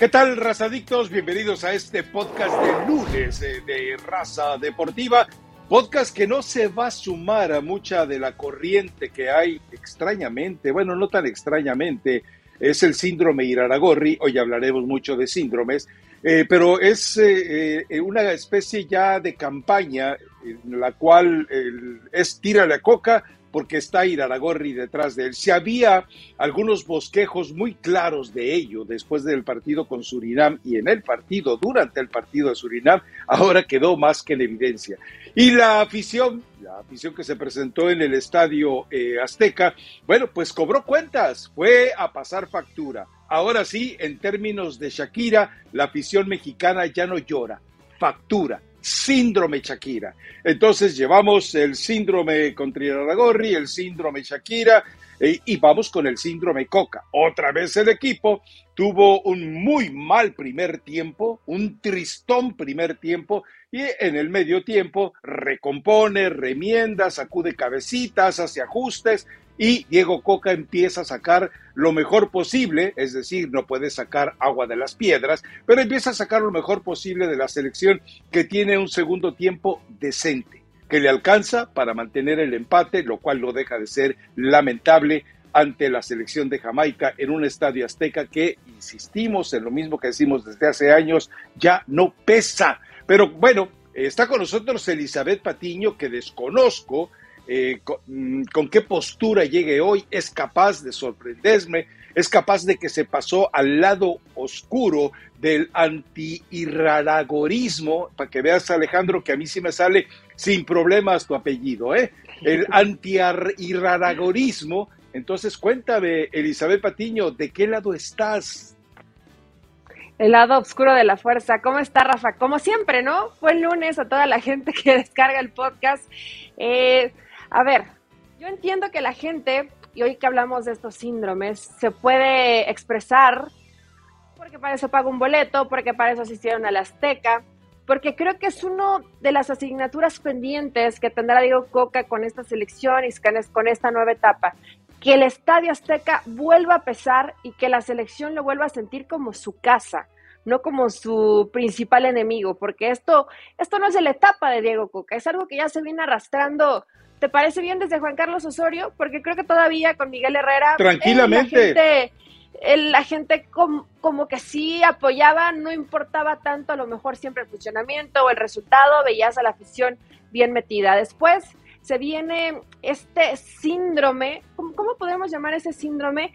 ¿Qué tal, razadictos? Bienvenidos a este podcast de lunes eh, de Raza Deportiva. Podcast que no se va a sumar a mucha de la corriente que hay extrañamente, bueno, no tan extrañamente, es el síndrome Iraragorri. Hoy hablaremos mucho de síndromes, eh, pero es eh, una especie ya de campaña en la cual es tira la coca porque está Iraragorri detrás de él. Si había algunos bosquejos muy claros de ello después del partido con Surinam y en el partido, durante el partido de Surinam, ahora quedó más que en evidencia. Y la afición, la afición que se presentó en el estadio eh, Azteca, bueno, pues cobró cuentas, fue a pasar factura. Ahora sí, en términos de Shakira, la afición mexicana ya no llora, factura síndrome Shakira. Entonces llevamos el síndrome contra Gorri, el síndrome Shakira eh, y vamos con el síndrome Coca. Otra vez el equipo tuvo un muy mal primer tiempo, un tristón primer tiempo y en el medio tiempo recompone, remienda, sacude cabecitas, hace ajustes y Diego Coca empieza a sacar lo mejor posible, es decir, no puede sacar agua de las piedras, pero empieza a sacar lo mejor posible de la selección que tiene un segundo tiempo decente, que le alcanza para mantener el empate, lo cual no deja de ser lamentable ante la selección de Jamaica en un estadio azteca que, insistimos en lo mismo que decimos desde hace años, ya no pesa. Pero bueno, está con nosotros Elizabeth Patiño, que desconozco eh, mm, con, qué postura llegue hoy, es capaz de sorprenderme, es capaz de que se pasó al lado oscuro del anti-irraragorismo, para que veas Alejandro que a mí sí me sale sin problemas tu apellido, ¿eh? El anti-irraragorismo. Entonces cuéntame, Elizabeth Patiño, ¿de qué lado estás? el lado oscuro de la fuerza. ¿Cómo está, Rafa? Como siempre, ¿no? Buen lunes a toda la gente que descarga el podcast. Eh, a ver, yo entiendo que la gente, y hoy que hablamos de estos síndromes, se puede expresar porque para eso paga un boleto, porque para eso asistieron a la Azteca, porque creo que es una de las asignaturas pendientes que tendrá Diego Coca con esta selección y con esta nueva etapa. Que el Estadio Azteca vuelva a pesar y que la selección lo vuelva a sentir como su casa, no como su principal enemigo, porque esto, esto no es la etapa de Diego Coca, es algo que ya se viene arrastrando ¿Te parece bien desde Juan Carlos Osorio? Porque creo que todavía con Miguel Herrera. Eh, Tranquilamente. la gente, como, que sí apoyaba, no importaba tanto a lo mejor siempre el funcionamiento o el resultado, veías a la afición bien metida. Después se viene este síndrome, ¿cómo, cómo podemos llamar ese síndrome?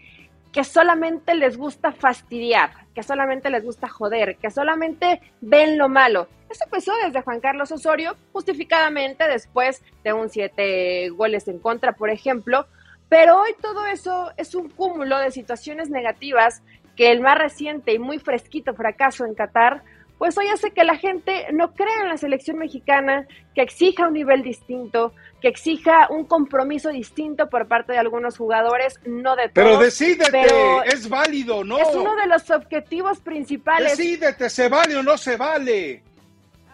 Que solamente les gusta fastidiar, que solamente les gusta joder, que solamente ven lo malo. Eso empezó desde Juan Carlos Osorio, justificadamente después de un siete goles en contra, por ejemplo. Pero hoy todo eso es un cúmulo de situaciones negativas que el más reciente y muy fresquito fracaso en Qatar pues hoy hace que la gente no crea en la selección mexicana, que exija un nivel distinto, que exija un compromiso distinto por parte de algunos jugadores, no de todos. Pero decídete, es válido, ¿no? Es uno de los objetivos principales. Decídete, ¿se vale o no se vale?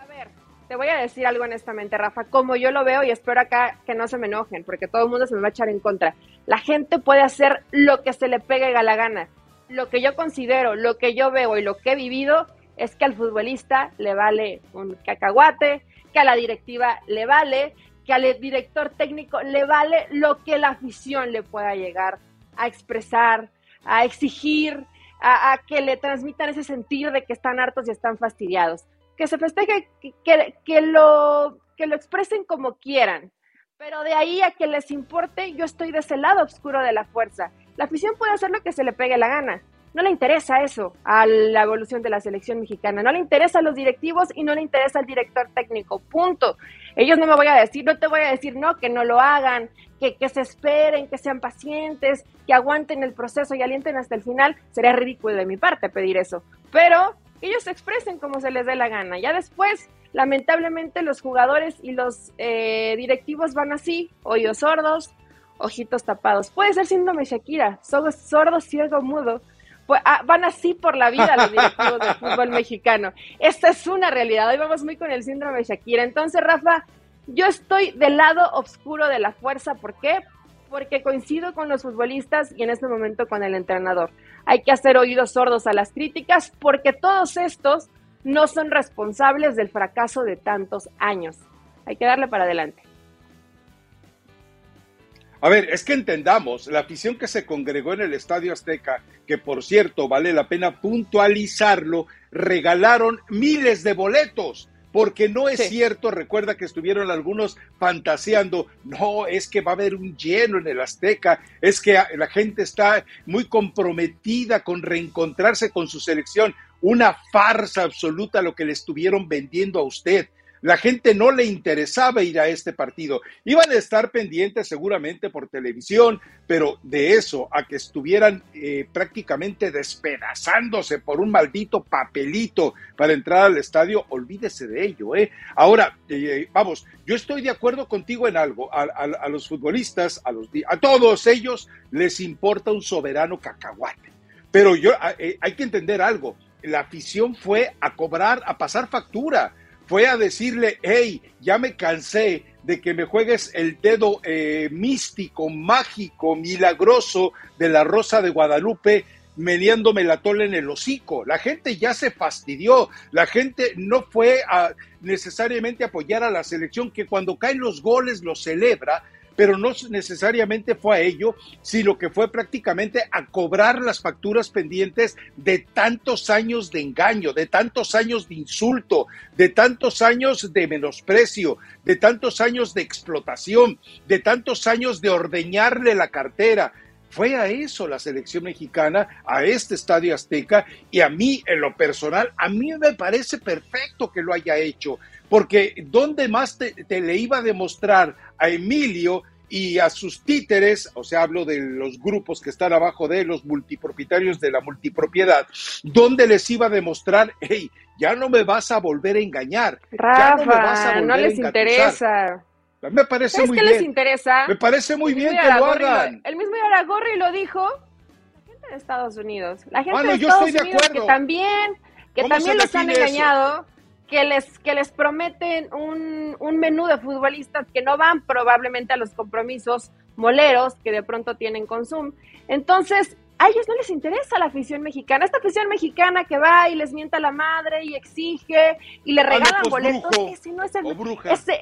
A ver, te voy a decir algo honestamente, Rafa, como yo lo veo y espero acá que no se me enojen, porque todo el mundo se me va a echar en contra. La gente puede hacer lo que se le pegue a la gana. Lo que yo considero, lo que yo veo y lo que he vivido es que al futbolista le vale un cacahuate, que a la directiva le vale, que al director técnico le vale lo que la afición le pueda llegar a expresar, a exigir, a, que le transmitan ese sentir de que están hartos y están fastidiados. Que se festeje, que, que, lo, que lo expresen como quieran. Pero de ahí a que les importe, yo estoy de ese lado oscuro de la fuerza. La afición puede hacer lo que se le pegue la gana no le interesa eso a la evolución de la selección mexicana, no le interesa a los directivos y no le interesa al director técnico, punto. Ellos no me voy a decir, no te voy a decir no, que no lo hagan, que, que se esperen, que sean pacientes, que aguanten el proceso y alienten hasta el final, sería ridículo de mi parte pedir eso, pero ellos se expresen como se les dé la gana, ya después lamentablemente los jugadores y los eh, directivos van así, oídos sordos, ojitos tapados. Puede ser síndrome Shakira, sordo, ciego, mudo, pues, ah, van así por la vida los directivos del fútbol mexicano. Esta es una realidad. Hoy vamos muy con el síndrome de Shakira. Entonces, Rafa, yo estoy del lado oscuro de la fuerza. ¿Por qué? porque coincido con los futbolistas y en este momento con el entrenador. Hay que hacer oídos sordos a las críticas porque todos estos no son responsables del fracaso de tantos años. Hay que darle para adelante. A ver, es que entendamos, la afición que se congregó en el Estadio Azteca, que por cierto vale la pena puntualizarlo, regalaron miles de boletos porque no es cierto, recuerda que estuvieron algunos fantaseando, no, es que va a haber un lleno en el Azteca, es que la gente está muy comprometida con reencontrarse con su selección, una farsa absoluta lo que le estuvieron vendiendo a usted. La gente no le interesaba ir a este partido. Iban a estar pendientes seguramente por televisión, pero de eso a que estuvieran eh, prácticamente despedazándose por un maldito papelito para entrar al estadio, olvídese de ello. ¿eh? Ahora, eh, vamos, yo estoy de acuerdo contigo en algo. A, los futbolistas, a, los, a todos ellos les importa un soberano cacahuate. Pero yo eh, hay que entender algo. La afición fue a cobrar, a pasar factura fue a decirle, hey, ya me cansé de que me juegues el dedo eh, místico, mágico, milagroso de la Rosa de Guadalupe mediándome la tola en el hocico. La gente ya se fastidió, la gente no fue a necesariamente apoyar a la selección que cuando caen los goles lo celebra, pero no necesariamente fue a ello, sino que fue prácticamente a cobrar las facturas pendientes de tantos años de engaño, de tantos años de insulto, de tantos años de menosprecio, de tantos años de explotación, de tantos años de ordeñarle la cartera, fue a eso la selección mexicana, a este estadio azteca, y a mí, en lo personal, a mí me parece perfecto que lo haya hecho, porque ¿dónde más te, le iba a demostrar a Emilio y a sus títeres, o sea, hablo de los grupos que están abajo de los multipropietarios de la multipropiedad, ¿dónde les iba a demostrar, hey, ya no me vas a volver a engañar? Rafa, no, me vas a volver no les interesa. Me parece muy que bien. les interesa? Me parece muy bien que lo hagan. el mismo Aragorri lo dijo. La gente de Estados Unidos. La gente de Estados Unidos que también, que también los han engañado. Que les, que les prometen un, un menú de futbolistas que no van probablemente a los compromisos moleros que de pronto tienen con Zoom. Entonces, a ellos no les interesa la afición mexicana. Esta afición mexicana que va y les mienta la madre y exige y le regalan pues, boletos, ese, no es el,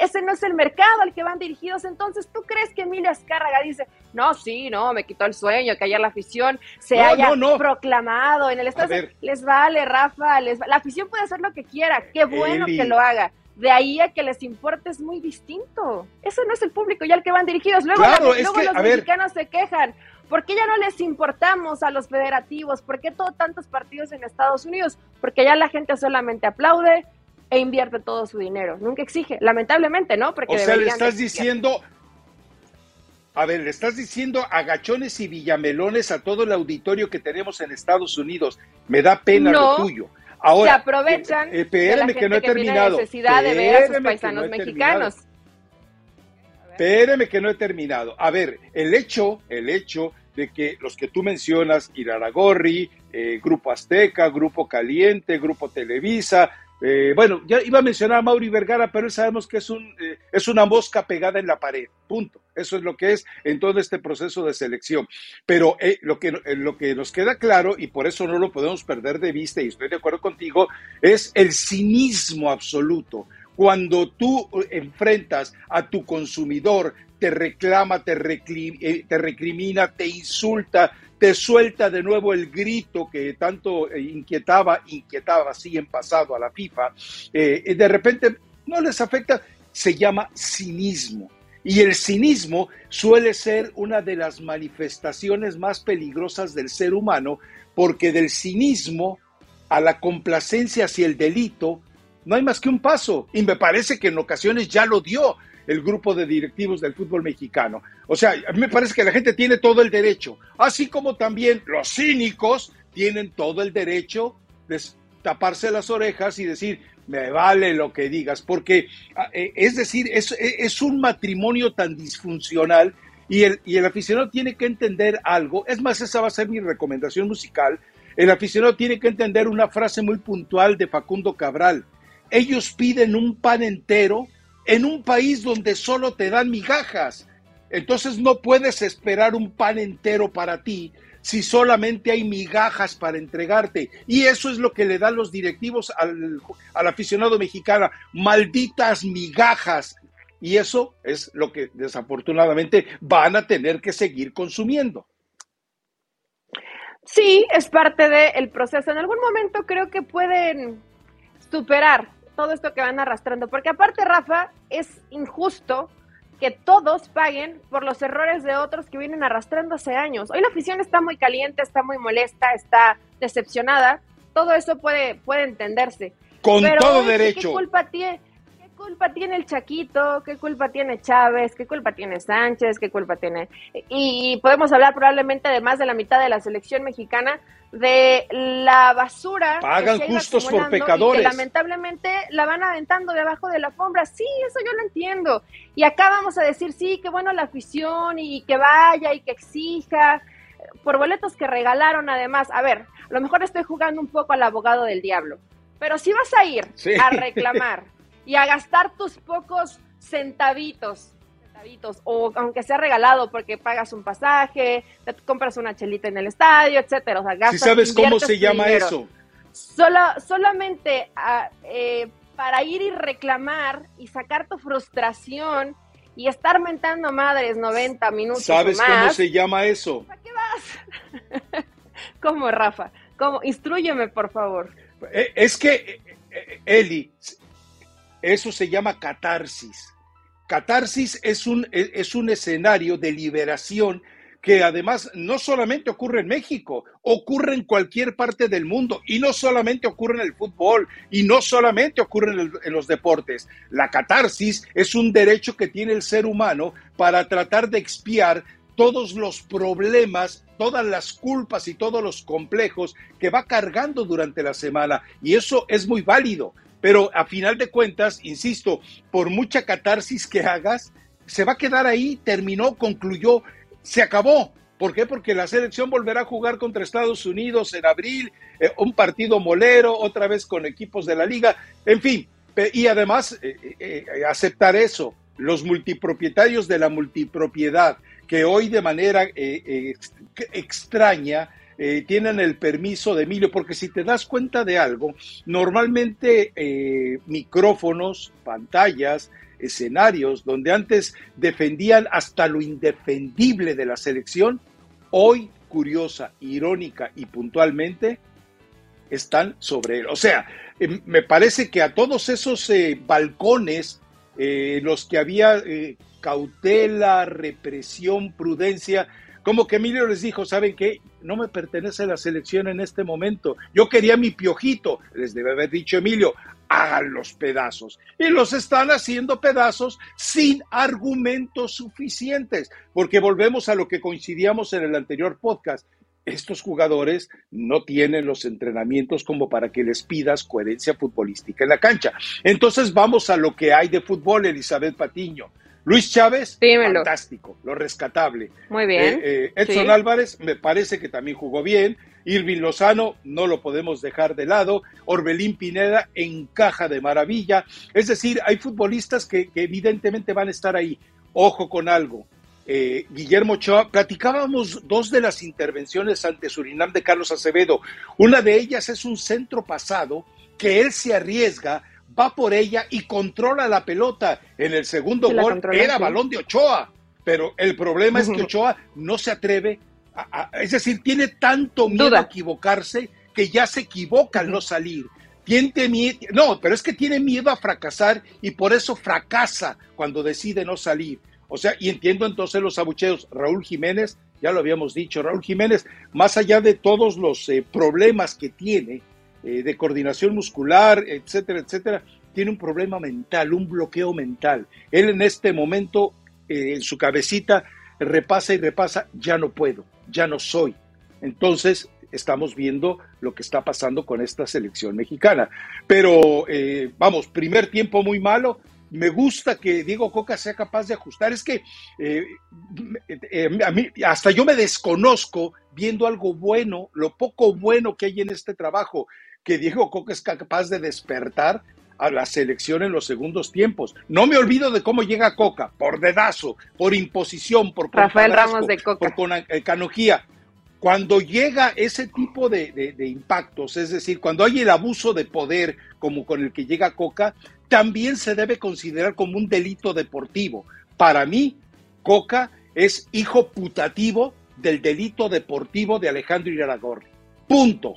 ese, no es el mercado al que van dirigidos. Entonces, ¿tú crees que Emilia Azcárraga dice, no, sí, no, me quitó el sueño, que ayer la afición se haya proclamado en el estadio? Les vale, Rafa, les la afición puede hacer lo que quiera, qué bueno que lo haga de ahí a que les importe es muy distinto. Eso no es el público ya al que van dirigidos. Luego, luego los mexicanos se quejan. ¿Por qué ya no les importamos a los federativos? ¿Por qué todo, tantos partidos en Estados Unidos? Porque ya la gente solamente aplaude e invierte todo su dinero. Nunca exige, lamentablemente, ¿no? Porque o sea, le estás diciendo, a ver, le estás diciendo agachones y villamelones a todo el auditorio que tenemos en Estados Unidos. Me da pena lo tuyo. Ahora, se aprovechan eh, de la gente que no he terminado. necesidad de ver a sus paisanos mexicanos. Espéreme que no he terminado. A ver, el hecho, el hecho de que los que tú mencionas, Iraragorri, eh, Grupo Azteca, Grupo Caliente, Grupo Televisa, eh, bueno, ya iba a mencionar a Mauri Vergara, pero sabemos que es, un, eh, es una mosca pegada en la pared, punto. Eso es lo que es en todo este proceso de selección. Pero lo, que, lo que nos queda claro, y por eso no lo podemos perder de vista, y estoy de acuerdo contigo, es el cinismo absoluto. Cuando tú enfrentas a tu consumidor te reclama, te, eh, te recrimina, te insulta, te suelta de nuevo el grito que tanto eh, inquietaba, inquietaba así en pasado a la FIFA, eh, de repente no les afecta, se llama cinismo. Y el cinismo suele ser una de las manifestaciones más peligrosas del ser humano, porque del cinismo a la complacencia hacia el delito no hay más que un paso. Y me parece que en ocasiones ya lo dio el grupo de directivos del fútbol mexicano. O sea, me parece que la gente tiene todo el derecho, así como también los cínicos tienen todo el derecho de taparse las orejas y decir, me vale lo que digas, porque ah, eh, es decir, es, es un matrimonio tan disfuncional y el, y el aficionado tiene que entender algo, es más, esa va a ser mi recomendación musical, el aficionado tiene que entender una frase muy puntual de Facundo Cabral, ellos piden un pan entero en un país donde solo te dan migajas. Entonces no puedes esperar un pan entero para ti si solamente hay migajas para entregarte. Y eso es lo que le dan los directivos al, aficionado mexicano, malditas migajas. Y eso es lo que desafortunadamente van a tener que seguir consumiendo. Sí, es parte del proceso. En algún momento creo que pueden superar todo esto que van arrastrando, porque aparte, Rafa, es injusto que todos paguen por los errores de otros que vienen arrastrando hace años. Hoy la afición está muy caliente, está muy molesta, está decepcionada. Todo eso puede, puede entenderse. Con todo derecho. ¿Qué culpa tiene? ¿Qué culpa tiene el Chaquito? ¿Qué culpa tiene Chávez? ¿Qué culpa tiene Sánchez? ¿Qué culpa tiene? Y podemos hablar probablemente de más de la mitad de la selección mexicana de la basura. Pagan justos por pecadores. que lamentablemente la van aventando debajo de la alfombra. Sí, eso yo lo entiendo. Y acá vamos a decir, sí, que bueno la afición y que vaya y que exija por boletos que regalaron además. A ver, a lo mejor estoy jugando un poco al abogado del diablo, pero si vas a ir a reclamar y a gastar tus pocos centavitos, centavitos, o aunque sea regalado porque pagas un pasaje, te compras una chelita en el estadio, etcétera. O sea, gastas, ¿Sí sabes cómo se llama eso? Solo, solamente ah, eh, para ir y reclamar y sacar tu frustración y estar mentando madres 90 minutos. ¿Sabes cómo se llama eso? ¿Para qué vas? ¿Cómo, Rafa? ¿Cómo? Instruyeme, por favor. Eh, es que, eh, Eli, eso se llama catarsis. Catarsis es un, es un escenario de liberación que además no solamente ocurre en México, ocurre en cualquier parte del mundo y no solamente ocurre en el fútbol y no solamente ocurre en, en, los deportes. La catarsis es un derecho que tiene el ser humano para tratar de expiar todos los problemas, todas las culpas y todos los complejos que va cargando durante la semana y eso es muy válido. Pero a final de cuentas, insisto, por mucha catarsis que hagas, se va a quedar ahí, terminó, concluyó, se acabó. ¿Por qué? Porque la selección volverá a jugar contra Estados Unidos en abril, eh, un partido molero, otra vez con equipos de la liga, en fin. Y además, eh, eh, aceptar eso, los multipropietarios de la multipropiedad, que hoy de manera extraña eh, tienen el permiso de Emilio, porque si te das cuenta de algo, normalmente eh, micrófonos, pantallas, escenarios donde antes defendían hasta lo indefendible de la selección, hoy, curiosa, irónica y puntualmente, están sobre él. O sea, eh, me parece que a todos esos balcones, los que había cautela, represión, prudencia, como que Emilio les dijo, ¿saben qué? No me pertenece la selección en este momento. Yo quería mi piojito. Les debe haber dicho Emilio, hagan los pedazos. Y los están haciendo pedazos sin argumentos suficientes. Porque volvemos a lo que coincidíamos en el anterior podcast. Estos jugadores no tienen los entrenamientos como para que les pidas coherencia futbolística en la cancha. Entonces vamos a lo que hay de fútbol, Elizabeth Patiño. Luis Chávez, fantástico, lo rescatable. Muy bien. Eh, eh, Edson Álvarez, me parece que también jugó bien. Irving Lozano, no lo podemos dejar de lado. Orbelín Pineda encaja de maravilla. Es decir, hay futbolistas que, evidentemente van a estar ahí. Ojo con algo. Eh, Guillermo Ochoa, platicábamos dos de las intervenciones ante Surinam de Carlos Acevedo. Una de ellas es un centro pasado que él se arriesga va por ella y controla la pelota. En el segundo gol era balón de Ochoa, pero el problema es que Ochoa no se atreve, a, es decir, tiene tanto miedo a equivocarse que ya se equivoca al no salir. Tiene miedo, no, pero es que tiene miedo a fracasar y por eso fracasa cuando decide no salir. O sea, y entiendo entonces los abucheos. Raúl Jiménez, ya lo habíamos dicho, Raúl Jiménez, más allá de todos los eh, problemas que tiene, eh, de coordinación muscular, etcétera, etcétera, tiene un problema mental, un bloqueo mental. Él en este momento, eh, en su cabecita, repasa y repasa, ya no puedo, ya no soy. Entonces, estamos viendo lo que está pasando con esta selección mexicana. Pero, eh, vamos, primer tiempo muy malo. Me gusta que Diego Coca sea capaz de ajustar. Es que a mí, hasta yo me desconozco viendo algo bueno, lo poco bueno que hay en este trabajo que Diego Coca es capaz de despertar a la selección en los segundos tiempos. No me olvido de cómo llega Coca, por dedazo, por imposición, por Rafael Ramos de Coca. por con, eh, canojía. Cuando llega ese tipo de, impactos, es decir, cuando hay el abuso de poder como con el que llega Coca, también se debe considerar como un delito deportivo. Para mí, Coca es hijo putativo del delito deportivo de Alejandro Iraragorri. Punto.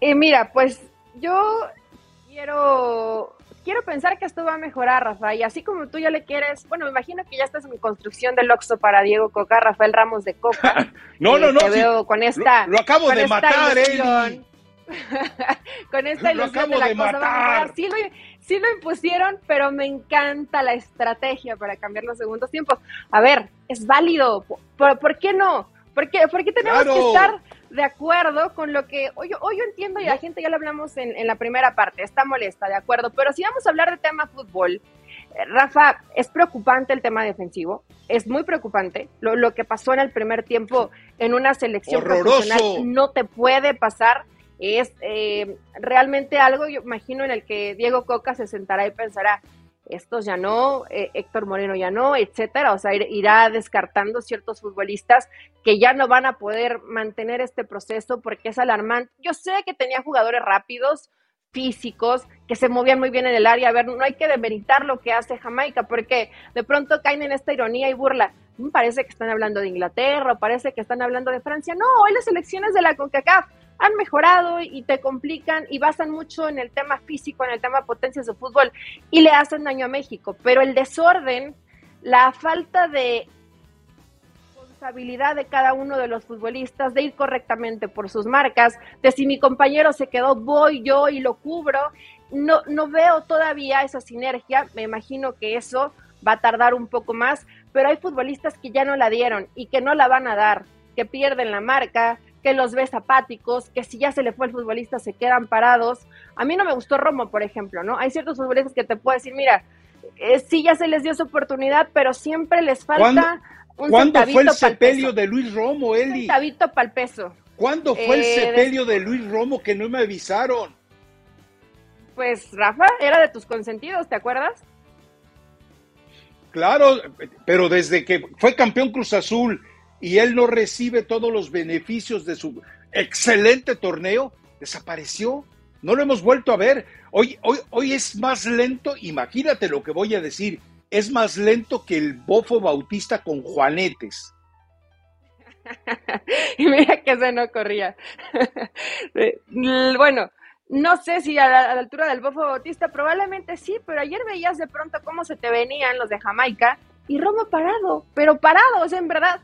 Y mira, pues yo quiero quiero pensar que esto va a mejorar, Rafa, y así como tú ya le quieres, bueno, me imagino que ya estás en construcción del Oxxo para Diego Coca, Rafael Ramos de Coca. no, no, no. Te veo con esta. Lo, acabo de matar, eh. con esta ilusión de la cosa Sí lo, sí lo impusieron, pero me encanta la estrategia para cambiar los segundos tiempos. A ver, es válido. ¿Por, por qué no? ¿Por qué, por qué tenemos que estar de acuerdo con lo que hoy, hoy yo entiendo y la gente ya lo hablamos en, en, la primera parte, está molesta, de acuerdo, pero si vamos a hablar de tema fútbol, eh, Rafa, es preocupante el tema defensivo, es muy preocupante. Lo, lo que pasó en el primer tiempo en una selección profesional no te puede pasar. Es eh, realmente algo, yo imagino, en el que Diego Coca se sentará y pensará, estos ya no, eh, Héctor Moreno ya no, etcétera. O sea, irá descartando ciertos futbolistas que ya no van a poder mantener este proceso porque es alarmante. Yo sé que tenía jugadores rápidos, físicos, que se movían muy bien en el área. A ver, no hay que demeritar lo que hace Jamaica, porque de pronto caen en esta ironía y burla. Mm, parece que están hablando de Inglaterra, parece que están hablando de Francia. No, hoy las elecciones de la CONCACAF han mejorado y te complican y basan mucho en el tema físico, en el tema potencias de fútbol y le hacen daño a México. Pero el desorden, la falta de responsabilidad de cada uno de los futbolistas de ir correctamente por sus marcas, de si mi compañero se quedó, voy yo y lo cubro. No, no veo todavía esa sinergia, me imagino que eso va a tardar un poco más, pero hay futbolistas que ya no la dieron y que no la van a dar, que pierden la marca, que los ves apáticos, que si ya se le fue el futbolista se quedan parados. A mí no me gustó Romo, por ejemplo, ¿no? Hay ciertos futbolistas que te puedo decir, mira, eh, sí ya se les dio su oportunidad, pero siempre les falta un ¿Cuándo fue el sepelio de Luis Romo, Eli? Un centavito para el peso. ¿Cuándo fue el eh, sepelio de... Luis Romo que no me avisaron? Pues, Rafa, era de tus consentidos, ¿te acuerdas? Claro, pero desde que fue campeón Cruz Azul y él no recibe todos los beneficios de su excelente torneo, desapareció. No lo hemos vuelto a ver. Hoy, hoy, hoy es más lento, imagínate lo que voy a decir, es más lento que el bofo bautista con Juanetes. y mira que se no corría. bueno, no sé si a la, a la, altura del bofo bautista, probablemente sí, pero ayer veías de pronto cómo se te venían los de Jamaica y Romo parado, pero parado, o sea, en verdad,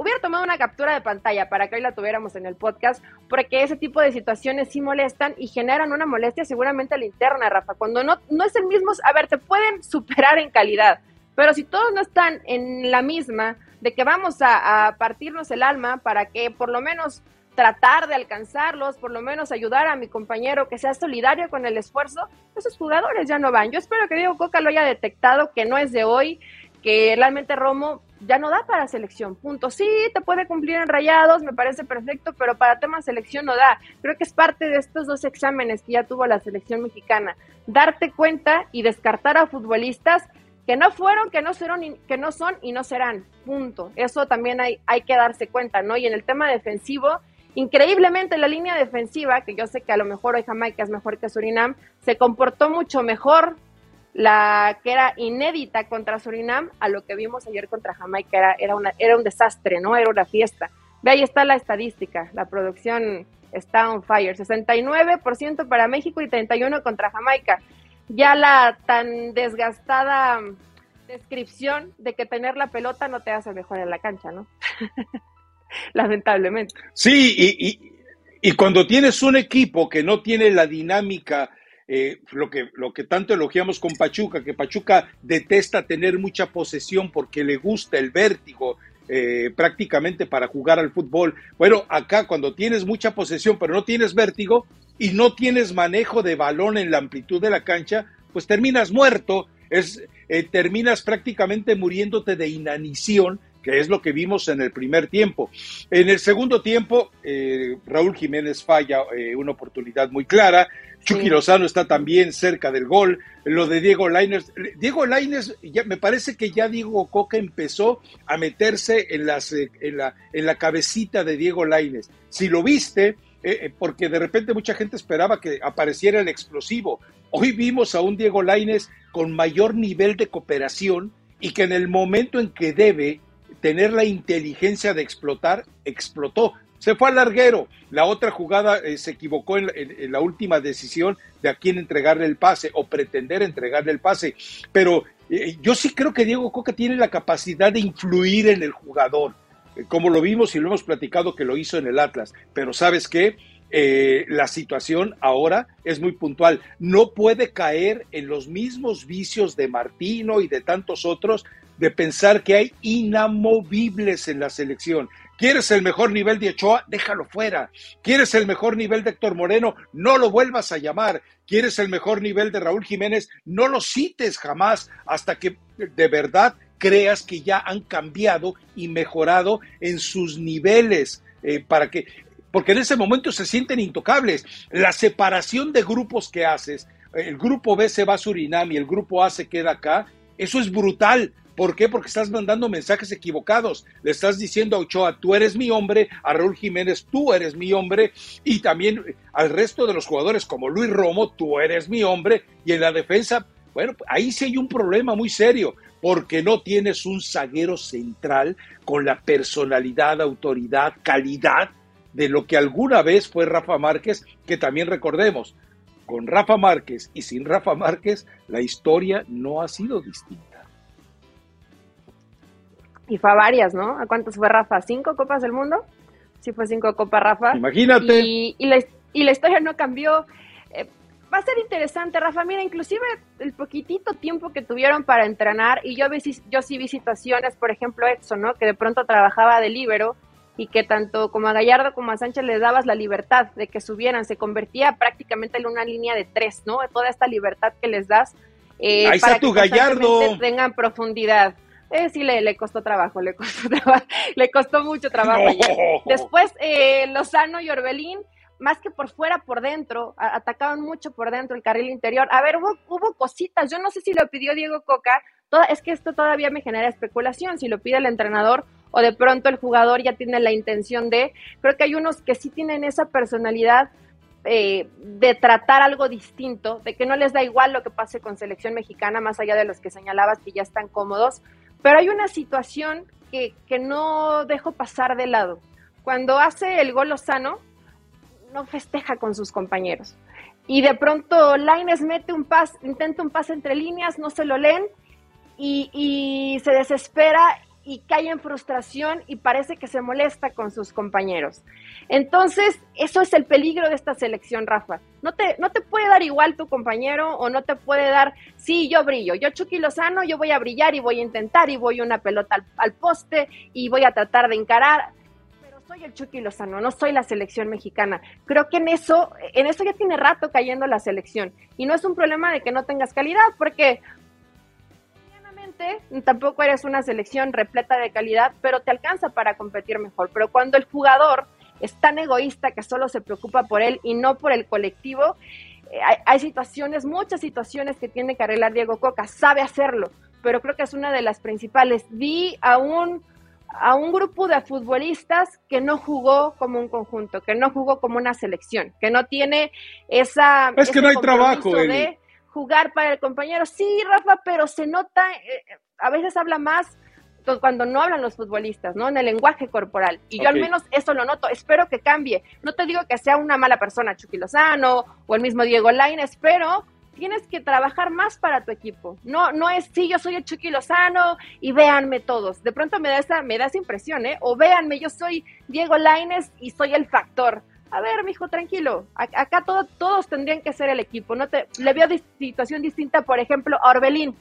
hubiera tomado una captura de pantalla para que hoy la tuviéramos en el podcast, porque ese tipo de situaciones sí molestan y generan una molestia seguramente a la interna, Rafa, cuando no, no es el mismo, a ver, te pueden superar en calidad, pero si todos no están en la misma, de que vamos a, a partirnos el alma para que por lo menos tratar de alcanzarlos, por lo menos ayudar a mi compañero que sea solidario con el esfuerzo, esos jugadores ya no van. Yo espero que Diego Coca lo haya detectado, que no es de hoy, que realmente Romo ya no da para selección, punto. Sí, te puede cumplir en rayados, me parece perfecto, pero para temas selección no da. Creo que es parte de estos dos exámenes que ya tuvo la selección mexicana. Darte cuenta y descartar a futbolistas que no fueron, que no, fueron, que no son y no serán, punto. Eso también hay, hay que darse cuenta, ¿no? Y en el tema defensivo, increíblemente la línea defensiva, que yo sé que a lo mejor hoy Jamaica es mejor que Surinam, se comportó mucho mejor la que era inédita contra Surinam a lo que vimos ayer contra Jamaica era, era, una, un desastre, ¿no? Era una fiesta. Ve ahí está la estadística, la producción está on fire, 69% para México y 31% contra Jamaica. Ya la tan desgastada descripción de que tener la pelota no te hace mejor en la cancha, ¿no? Lamentablemente. Sí, y, y cuando tienes un equipo que no tiene la dinámica eh, lo, que, lo que tanto elogiamos con Pachuca, que Pachuca detesta tener mucha posesión porque le gusta el vértigo eh, prácticamente para jugar al fútbol. Bueno, acá cuando tienes mucha posesión pero no tienes vértigo y no tienes manejo de balón en la amplitud de la cancha, pues terminas muerto, es, eh, terminas prácticamente muriéndote de inanición que es lo que vimos en el primer tiempo. En el segundo tiempo, Raúl Jiménez falla una oportunidad muy clara, Chucky Lozano está también cerca del gol, lo de Diego Lainez. Diego Lainez, ya, me parece que ya Diego Coca empezó a meterse en, las, eh, en, la, en la cabecita de Diego Lainez. Si lo viste, eh, eh, porque de repente mucha gente esperaba que apareciera el explosivo. Hoy vimos a un Diego Lainez con mayor nivel de cooperación y que en el momento en que debe tener la inteligencia de explotar, explotó. Se fue al larguero. La otra jugada eh, se equivocó en, la última decisión de a quién entregarle el pase o pretender entregarle el pase. Pero yo sí creo que Diego Coca tiene la capacidad de influir en el jugador como lo vimos y lo hemos platicado que lo hizo en el Atlas. Pero sabes qué? Eh, la situación ahora es muy puntual. No puede caer en los mismos vicios de Martino y de tantos otros de pensar que hay inamovibles en la selección. ¿Quieres el mejor nivel de Ochoa? Déjalo fuera. ¿Quieres el mejor nivel de Héctor Moreno? No lo vuelvas a llamar. ¿Quieres el mejor nivel de Raúl Jiménez? No lo cites jamás hasta que de verdad creas que ya han cambiado y mejorado en sus niveles eh, para que porque en ese momento se sienten intocables. La separación de grupos que haces, el grupo B se va a Surinam y el grupo A se queda acá, eso es brutal. ¿Por qué? Porque estás mandando mensajes equivocados. Le estás diciendo a Ochoa, tú eres mi hombre, a Raúl Jiménez, tú eres mi hombre, y también al resto de los jugadores como Luis Romo, tú eres mi hombre, y en la defensa, bueno, ahí sí hay un problema muy serio porque no tienes un zaguero central con la personalidad, autoridad, calidad de lo que alguna vez fue Rafa Márquez, que también recordemos, con Rafa Márquez y sin Rafa Márquez, la historia no ha sido distinta. Y fue a varias, ¿no? ¿A cuántas fue Rafa? ¿Cinco Copas del Mundo? Sí, fue cinco Copas Rafa. Imagínate. Y, la, y la historia no cambió. Eh, va a ser interesante, Rafa. Mira, inclusive el poquitito tiempo que tuvieron para entrenar, y yo, vi, yo sí vi situaciones, por ejemplo, Edson, ¿no? Que de pronto trabajaba de libero y que tanto como a Gallardo como a Sánchez les dabas la libertad de que subieran, se convertía prácticamente en una línea de tres, ¿no? Toda esta libertad que les das. Eh, Ahí está tu Gallardo. Tengan profundidad. Eh, sí, le, le costó trabajo, le costó trabajo, le costó mucho trabajo. Después, eh, Lozano y Orbelín, más que por fuera, por dentro, atacaban mucho por dentro el carril interior. A ver, hubo, hubo cositas, yo no sé si lo pidió Diego Coca, toda, es que esto todavía me genera especulación, si lo pide el entrenador o de pronto el jugador ya tiene la intención de, creo que hay unos que sí tienen esa personalidad eh, de tratar algo distinto, de que no les da igual lo que pase con selección mexicana, más allá de los que señalabas que ya están cómodos, pero hay una situación que, que no dejo pasar de lado. Cuando hace el gol sano no festeja con sus compañeros. Y de pronto Laines mete un pas, intenta un pase entre líneas, no se lo leen y, se desespera y cae en frustración y parece que se molesta con sus compañeros. Entonces, eso es el peligro de esta selección, Rafa. No te, no te puede dar igual tu compañero o no te puede dar, sí, yo brillo, yo Chucky Lozano, yo voy a brillar y voy a intentar y voy una pelota al, poste y voy a tratar de encarar soy el Chucky Lozano, no soy la selección mexicana. Creo que en eso, en eso ya tiene rato cayendo la selección. Y no es un problema de que no tengas calidad, porque tampoco eres una selección repleta de calidad, pero te alcanza para competir mejor. Pero cuando el jugador es tan egoísta que solo se preocupa por él y no por el colectivo, eh, hay, hay, situaciones, muchas situaciones que tiene que arreglar Diego Coca, sabe hacerlo, pero creo que es una de las principales. Vi a un a un grupo de futbolistas que no jugó como un conjunto, que no jugó como una selección, que no tiene esa... Es que no hay trabajo. De jugar para el compañero. Sí, Rafa, pero se nota, eh, a veces habla más cuando no hablan los futbolistas, ¿no? En el lenguaje corporal. Y yo al menos eso lo noto. Espero que cambie. No te digo que sea una mala persona Chucky Lozano o el mismo Diego Lainez, pero tienes que trabajar más para tu equipo. No, no es, sí, yo soy el Chucky Lozano y véanme todos. De pronto me da esa, me da esa impresión, ¿eh? O véanme, yo soy Diego Laines y soy el factor. A ver, mijo, tranquilo. Acá todo, todos tendrían que ser el equipo. No te, le veo situación distinta, por ejemplo, a Orbelín.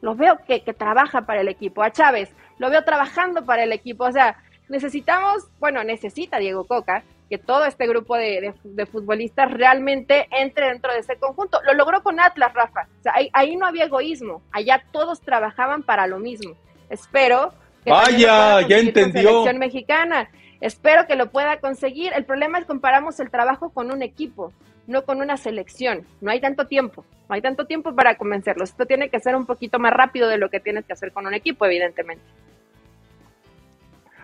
Lo veo que, que trabaja para el equipo. A Chávez, lo veo trabajando para el equipo. O sea, necesitamos, bueno, necesita Diego Coca que todo este grupo de, futbolistas realmente entre dentro de ese conjunto. Lo logró con Atlas, Rafa. O sea, ahí, no había egoísmo, allá todos trabajaban para lo mismo. Espero que Vaya, ya entendió. Selección mexicana. Espero que lo pueda conseguir. El problema es que comparamos el trabajo con un equipo. No con una selección. No hay tanto tiempo, no hay tanto tiempo para convencerlos. Esto tiene que ser un poquito más rápido de lo que tienes que hacer con un equipo, evidentemente.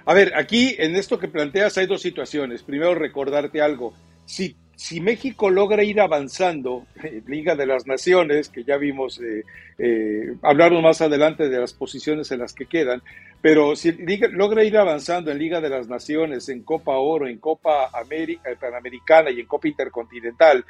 A ver, aquí en esto que planteas hay dos situaciones. Primero, recordarte algo. Si, si México logra ir avanzando Liga de las Naciones, que ya vimos, eh, eh, hablaron más adelante de las posiciones en las que quedan, pero si logra ir avanzando en Liga de las Naciones, en Copa Oro, en Copa América, eh, Panamericana y en Copa Intercontinental,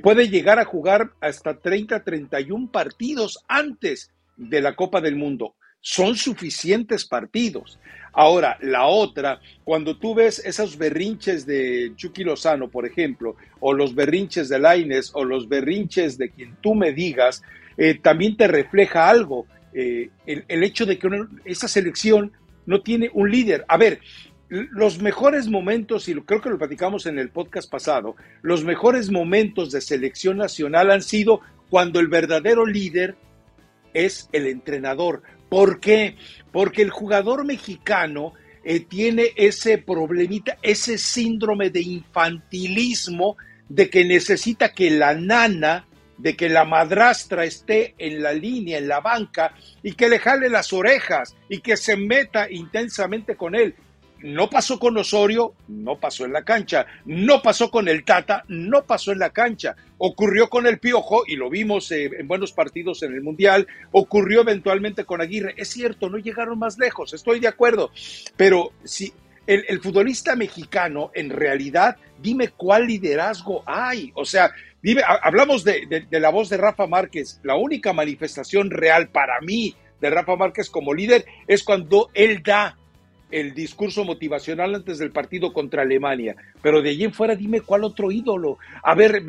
puede llegar a jugar hasta 30, 31 partidos antes de la Copa del Mundo. Son suficientes partidos. Ahora, la otra, cuando tú ves esos berrinches de Chucky Lozano, por ejemplo, o los berrinches de Laines, o los berrinches de quien tú me digas, eh, también te refleja algo, eh, el, hecho de que esa selección no tiene un líder. A ver, los mejores momentos, y creo que lo platicamos en el podcast pasado, los mejores momentos de selección nacional han sido cuando el verdadero líder es el entrenador. ¿Por qué? Porque el jugador mexicano eh, tiene ese problemita, ese síndrome de infantilismo de que necesita que la nana, de que la madrastra esté en la línea, en la banca, y que le jale las orejas y que se meta intensamente con él. No pasó con Osorio, no pasó en la cancha. No pasó con el Tata, no pasó en la cancha. Ocurrió con el Piojo, y lo vimos eh, en buenos partidos en el Mundial. Ocurrió eventualmente con Aguirre. Es cierto, no llegaron más lejos, estoy de acuerdo. Pero si el, futbolista mexicano, en realidad, dime cuál liderazgo hay. O sea, dime, hablamos de la voz de Rafa Márquez. La única manifestación real para mí de Rafa Márquez como líder es cuando él da el discurso motivacional antes del partido contra Alemania. Pero de allí en fuera, dime cuál otro ídolo. A ver,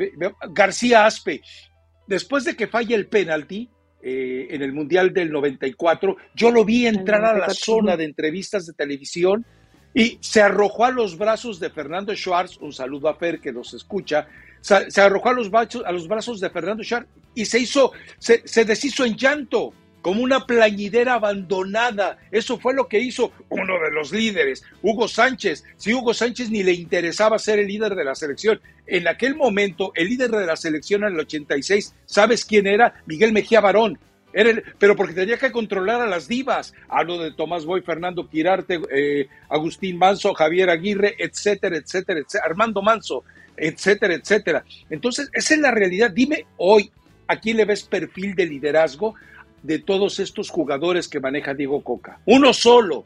García Aspe, después de que falla el penalti, eh, en el Mundial del 94, yo lo vi entrar a la zona de entrevistas de televisión y se arrojó a los brazos de Fernando Schwartz, un saludo a Fer que nos escucha, se, arrojó a los, brazos, a los brazos de Fernando Schwartz y se hizo, se deshizo en llanto como una plañidera abandonada. Eso fue lo que hizo uno de los líderes, Hugo Sánchez. Si Hugo Sánchez ni le interesaba ser el líder de la selección. En aquel momento, el líder de la selección en el 86, ¿sabes quién era? Miguel Mejía Barón. Era pero porque tenía que controlar a las divas. Hablo de Tomás Boy, Fernando Quirarte, eh, Agustín Manso, Javier Aguirre, etcétera, etcétera, etcétera, Armando Manso, etcétera, etcétera. Entonces, esa es la realidad. Dime hoy, ¿a quién le ves perfil de liderazgo? de todos estos jugadores que maneja Diego Coca? Uno solo.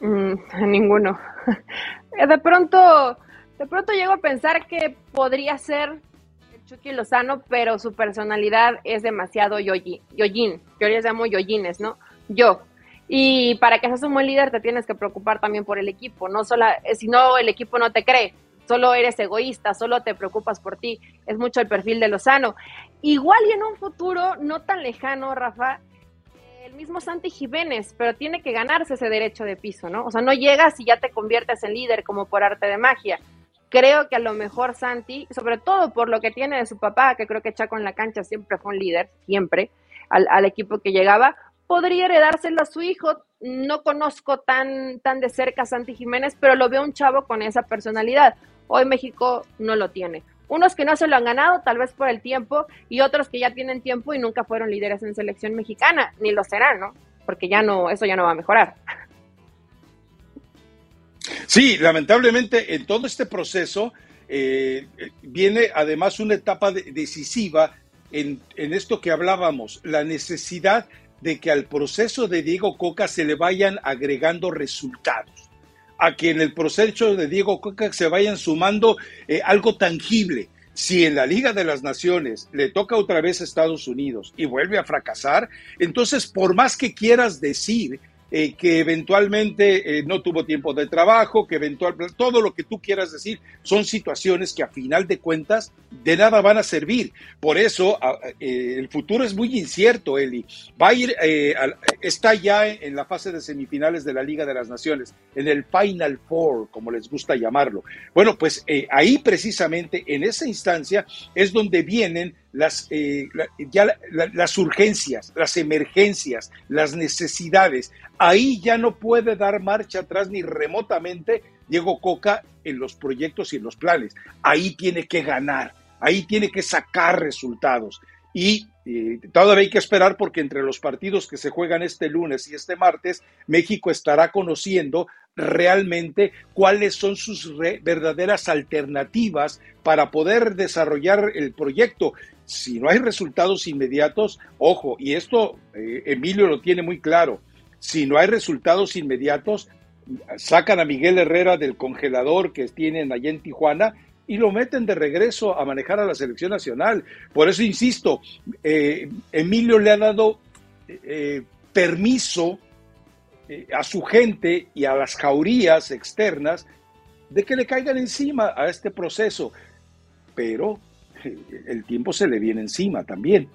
Mm, ninguno. De pronto, de pronto llego a pensar que podría ser Chucky Lozano, pero su personalidad es demasiado yoyin. Yo les llamo yoyines, ¿no? Yo. Y para que seas un buen líder te tienes que preocupar también por el equipo, no solo, si no el equipo no te cree solo eres egoísta, solo te preocupas por ti. Es mucho el perfil de Lozano. Igual y en un futuro no tan lejano, Rafa, el mismo Santi Jiménez, pero tiene que ganarse ese derecho de piso, ¿no? O sea, no llegas y ya te conviertes en líder como por arte de magia. Creo que a lo mejor Santi, sobre todo por lo que tiene de su papá, que creo que Chaco en la cancha siempre fue un líder, siempre, al equipo que llegaba, podría heredárselo a su hijo. No conozco tan, tan de cerca a Santi Jiménez, pero lo veo un chavo con esa personalidad. Hoy México no lo tiene. Unos que no se lo han ganado, tal vez por el tiempo, y otros que ya tienen tiempo y nunca fueron líderes en selección mexicana, ni lo serán, ¿no? Porque ya no, eso ya no va a mejorar. Sí, lamentablemente en todo este proceso eh, viene además una etapa decisiva en, en, esto que hablábamos, la necesidad de que al proceso de Diego Coca se le vayan agregando resultados, a que en el proceso de Diego Coca se vayan sumando eh, algo tangible. Si en la Liga de las Naciones le toca otra vez a Estados Unidos y vuelve a fracasar, entonces por más que quieras decir eh, que eventualmente eh, no tuvo tiempo de trabajo, que eventualmente todo lo que tú quieras decir son situaciones que a final de cuentas de nada van a servir. Por eso eh, el futuro es muy incierto, Eli. Va a ir, está ya en la fase de semifinales de la Liga de las Naciones, en el Final Four, como les gusta llamarlo. Bueno, pues ahí precisamente en esa instancia es donde vienen las, eh, ya las urgencias, las emergencias, las necesidades. Ahí ya no puede dar marcha atrás ni remotamente Diego Coca en los proyectos y en los planes. Ahí tiene que ganar, ahí tiene que sacar resultados. Y todavía hay que esperar porque entre los partidos que se juegan este lunes y este martes, México estará conociendo realmente cuáles son sus verdaderas alternativas para poder desarrollar el proyecto. Si no hay resultados inmediatos, ojo, y esto eh, Emilio lo tiene muy claro, si no hay resultados inmediatos, sacan a Miguel Herrera del congelador que tienen allá en Tijuana y lo meten de regreso a manejar a la selección nacional. Por eso insisto, eh, Emilio le ha dado eh, permiso a su gente y a las jaurías externas de que le caigan encima a este proceso. Pero el tiempo se le viene encima también.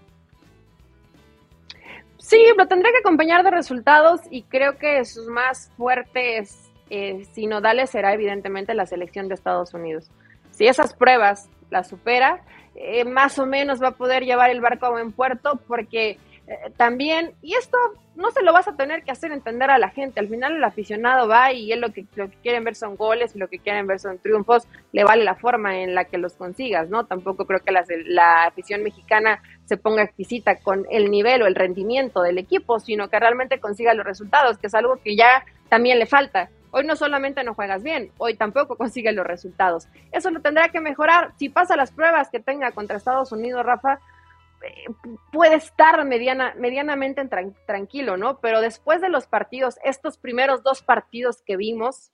Sí, lo tendré que acompañar de resultados y creo que sus más fuertes eh, sinodales será evidentemente la selección de Estados Unidos. Si esas pruebas las supera, eh, más o menos va a poder llevar el barco a buen puerto porque eh, también, y esto no se lo vas a tener que hacer entender a la gente, al final el aficionado va y él lo que, lo que quieren ver son goles lo que quieren ver son triunfos, le vale la forma en la que los consigas, ¿no? Tampoco creo que la afición mexicana se ponga exquisita con el nivel o el rendimiento del equipo, sino que realmente consiga los resultados, que es algo que ya también le falta. Hoy no solamente no juegas bien, hoy tampoco consigues los resultados. Eso lo tendrá que mejorar. Si pasa las pruebas que tenga contra Estados Unidos, Rafa, puede estar mediana, medianamente tranquilo, ¿no? Pero después de los partidos, estos primeros dos partidos que vimos,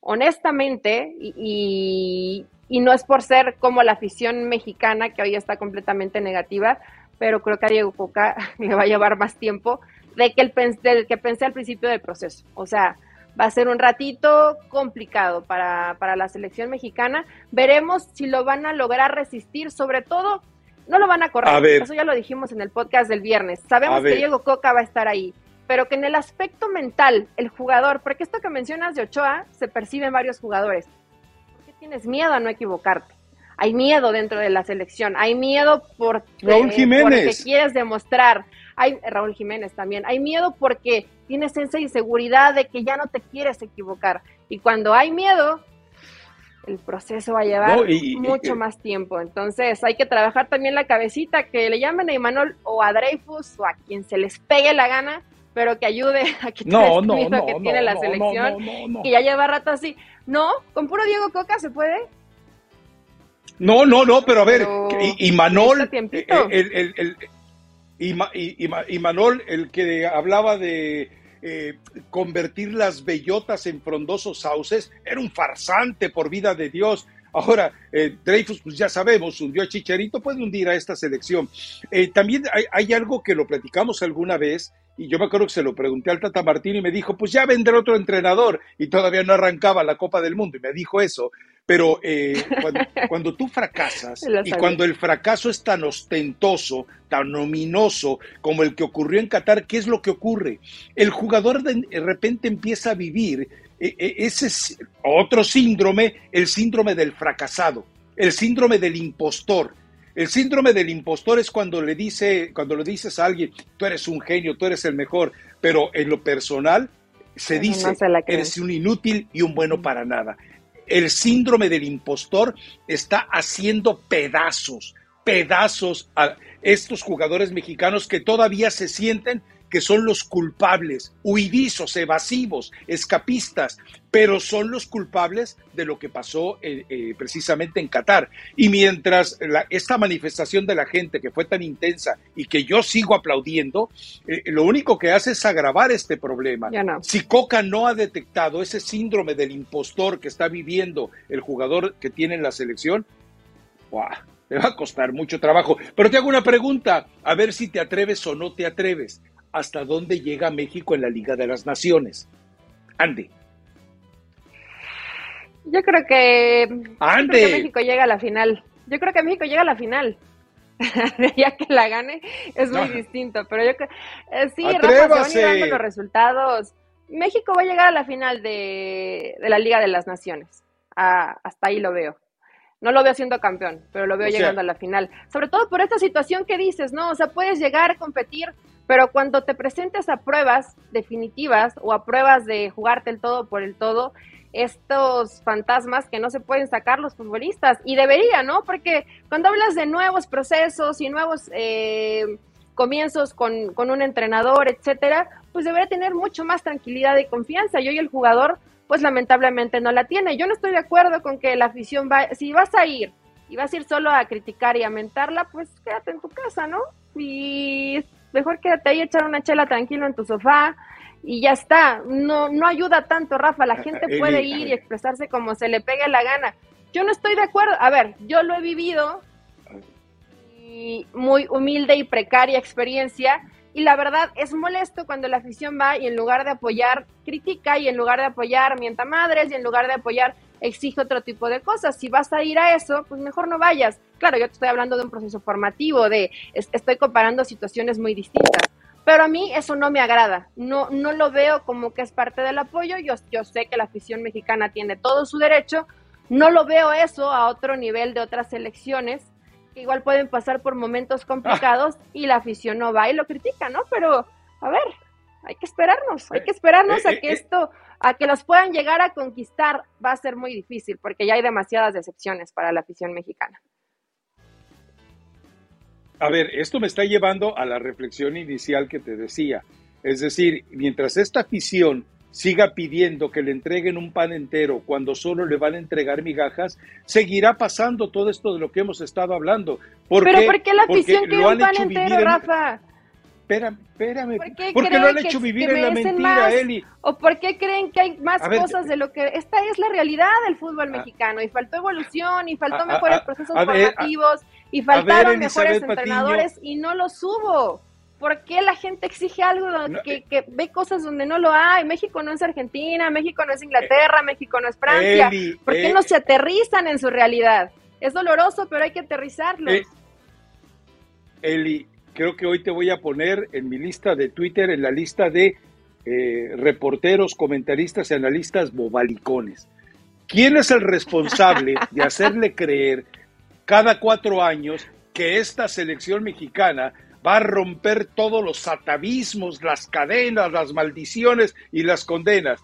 honestamente, y, no es por ser como la afición mexicana, que hoy está completamente negativa, pero creo que a Diego Coca le va a llevar más tiempo de que el, del que pensé al principio del proceso. O sea, va a ser un ratito complicado para, para la selección mexicana. Veremos si lo van a lograr resistir, sobre todo no lo van a correr. Eso ya lo dijimos en el podcast del viernes. Sabemos que Diego Coca va a estar ahí. Pero que en el aspecto mental, el jugador, porque esto que mencionas de Ochoa se percibe en varios jugadores. ¿Por qué tienes miedo a no equivocarte? Hay miedo dentro de la selección, hay miedo por, Raúl Jiménez. porque quieres demostrar. Hay Raúl Jiménez también. Hay miedo porque tienes esa inseguridad de que ya no te quieres equivocar. Y cuando hay miedo, el proceso va a llevar mucho más tiempo. Entonces hay que trabajar también la cabecita, que le llamen a Imanol o a Dreyfus o a quien se les pegue la gana, pero que ayude a quitar no, no, no, que tiene la selección, que ya lleva rato así. No, con puro Diego Coca se puede. No, no, no, pero a ver, Imanol, eh, el, el, el, Imanol, el que hablaba de eh, convertir las bellotas en frondosos sauces, era un farsante por vida de Dios. Ahora, eh, Dreyfus, pues ya sabemos, hundió a Chicharito, puede hundir a esta selección. Eh, también hay, hay, algo que lo platicamos alguna vez, y yo me acuerdo que se lo pregunté al Tata Martín y me dijo, pues ya vendrá otro entrenador, y todavía no arrancaba la Copa del Mundo, y me dijo eso. Pero eh, cuando, tú fracasas y cuando el fracaso es tan ostentoso, tan ominoso como el que ocurrió en Qatar, ¿qué es lo que ocurre? El jugador de, repente empieza a vivir eh, eh, ese otro síndrome, el síndrome del fracasado, el síndrome del impostor. El síndrome del impostor es cuando le dice, cuando le dices a alguien, tú eres un genio, tú eres el mejor, pero en lo personal se dice, eres un inútil y un bueno para nada el síndrome del impostor está haciendo pedazos, pedazos a estos jugadores mexicanos que todavía se sienten que son los culpables, huidizos, evasivos, escapistas, pero son los culpables de lo que pasó eh, eh, precisamente en Qatar. Y mientras esta manifestación de la gente que fue tan intensa y que yo sigo aplaudiendo, eh, lo único que hace es agravar este problema. Si Coca no ha detectado ese síndrome del impostor que está viviendo el jugador que tiene en la selección, le va a costar mucho trabajo. Pero te hago una pregunta, a ver si te atreves o no te atreves hasta dónde llega México en la Liga de las Naciones. Ande. Yo creo que, Ande. México llega a la final. Yo creo que México llega a la final. ya que la gane es muy distinto, pero yo creo eh, sí, Rafa, se van dando los resultados. México va a llegar a la final de, la Liga de las Naciones. Ah, hasta ahí lo veo. No lo veo siendo campeón, pero lo veo llegando a la final. Sobre todo por esta situación que dices, ¿no? O sea, puedes llegar a competir pero cuando te presentes a pruebas definitivas o a pruebas de jugarte el todo por el todo, estos fantasmas que no se pueden sacar los futbolistas. Y debería, ¿no? Porque cuando hablas de nuevos procesos y nuevos eh, comienzos con, con, un entrenador, etcétera, pues debería tener mucho más tranquilidad y confianza. Y hoy el jugador, pues lamentablemente no la tiene. Yo no estoy de acuerdo con que la afición va, si vas a ir y vas a ir solo a criticar y a mentarla, pues quédate en tu casa, ¿no? Y mejor quédate ahí, echar una chela tranquilo en tu sofá y ya está. No, no ayuda tanto, Rafa. La gente puede ir y expresarse como se le pegue la gana. Yo no estoy de acuerdo. A ver, yo lo he vivido y muy humilde y precaria experiencia. Y la verdad es molesto cuando la afición va y en lugar de apoyar, critica y en lugar de apoyar, mienta madres y en lugar de apoyar, exige otro tipo de cosas. Si vas a ir a eso, pues mejor no vayas. Claro, yo te estoy hablando de un proceso formativo, de estoy comparando situaciones muy distintas. Pero a mí eso no me agrada, no, no lo veo como que es parte del apoyo, yo, yo sé que la afición mexicana tiene todo su derecho, no lo veo eso a otro nivel de otras elecciones, que igual pueden pasar por momentos complicados y la afición no va y lo critica, ¿no? Pero, a ver, hay que esperarnos, hay que esperarnos a que esto, a que los puedan llegar a conquistar, va a ser muy difícil, porque ya hay demasiadas decepciones para la afición mexicana. A ver, esto me está llevando a la reflexión inicial que te decía. Es decir, mientras esta afición siga pidiendo que le entreguen un pan entero cuando solo le van a entregar migajas, seguirá pasando todo esto de lo que hemos estado hablando. ¿Por Pero ¿por qué la afición quiere un pan entero, Rafa? Espérame, espérame. ¿Por qué, lo han hecho vivir en la mentira, Eli? ¿O por qué creen que hay más cosas de lo que... Esta es la realidad del fútbol ah. mexicano y faltó evolución y faltó mejores procesos formativos y faltaron mejores entrenadores y no los hubo. ¿Por qué la gente exige algo que, que, ve cosas donde no lo hay? México no es Argentina, México no es Inglaterra, México no es Francia. ¿Por qué no se aterrizan en su realidad? Es doloroso, pero hay que aterrizarlos. Eh, Eli, creo que hoy te voy a poner en mi lista de Twitter, en la lista de eh, reporteros, comentaristas y analistas bobalicones. ¿Quién es el responsable de hacerle creer cada cuatro años que esta selección mexicana va a romper todos los atavismos, las cadenas, las maldiciones y las condenas.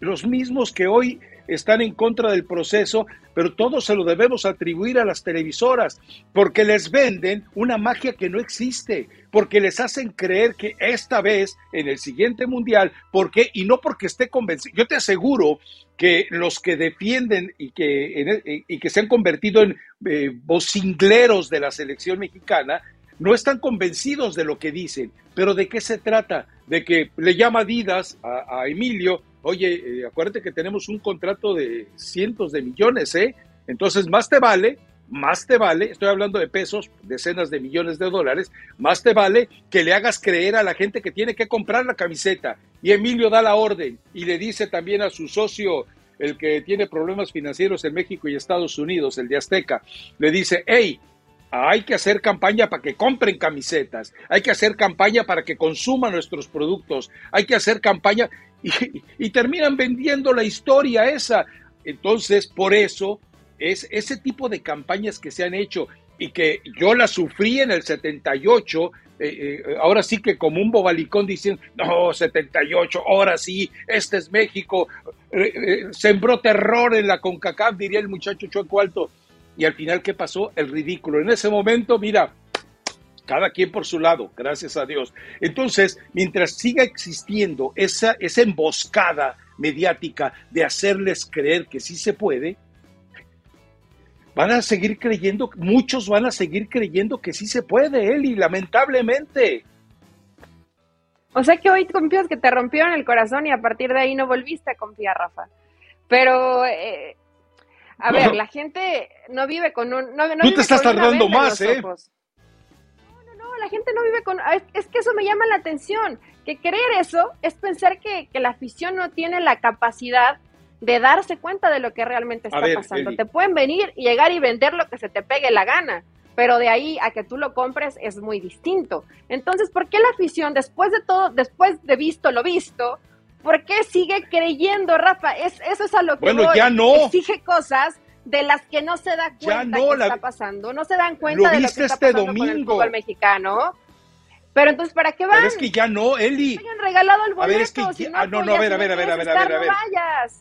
Los mismos que hoy están en contra del proceso, pero todo se lo debemos atribuir a las televisoras, porque les venden una magia que no existe, porque les hacen creer que esta vez, en el siguiente mundial, porque, y no porque esté convencido, yo te aseguro que los que defienden y que, y que se han convertido en eh, vocingleros de la selección mexicana, no están convencidos de lo que dicen. Pero ¿de qué se trata? De que le llama Didas a, Emilio, oye, eh, acuérdate que tenemos un contrato de cientos de millones, ¿eh? Entonces, más te vale, más te vale, estoy hablando de pesos, decenas de millones de dólares, más te vale que le hagas creer a la gente que tiene que comprar la camiseta. Y Emilio da la orden y le dice también a su socio, el que tiene problemas financieros en México y Estados Unidos, el de Azteca, le dice, hey, hay que hacer campaña para que compren camisetas, hay que hacer campaña para que consuman nuestros productos, hay que hacer campaña y, terminan vendiendo la historia esa. Entonces, por eso es ese tipo de campañas que se han hecho y que yo la sufrí en el 78, eh, eh, ahora sí que como un bobalicón diciendo, no, 78, ahora sí, este es México, eh, sembró terror en la CONCACAF, diría el muchacho Chueco Alto y al final, ¿qué pasó? El ridículo. En ese momento, mira, cada quien por su lado, gracias a Dios. Entonces, mientras siga existiendo esa, esa emboscada mediática de hacerles creer que sí se puede, van a seguir creyendo, muchos van a seguir creyendo que sí se puede, Eli, lamentablemente. O sea que hoy confías que te rompieron el corazón y a partir de ahí no volviste a confiar, Rafa. Pero eh, a ver, la gente no vive con un... No, Tú te estás tardando más, ¿eh? No, no, no, la gente no vive con... Es, que eso me llama la atención, que creer eso es pensar que, la afición no tiene la capacidad de darse cuenta de lo que realmente está pasando. Te pueden venir y llegar y vender lo que se te pegue la gana, pero de ahí a que tú lo compres es muy distinto. Entonces, ¿por qué la afición, después de todo, después de visto lo visto, ¿Por qué sigue creyendo, Rafa? Es, eso es a lo que bueno, ya no. exige cosas de las que no se da cuenta que está pasando. No se dan cuenta de lo que está este pasando con el fútbol mexicano. Pero entonces, ¿para qué van? Pero es que ya no, Eli. Me han regalado el boleto. A ver, es que si ah, no, no, a ver, a ver, a ver, a ver, a ver, a ver. No vayas.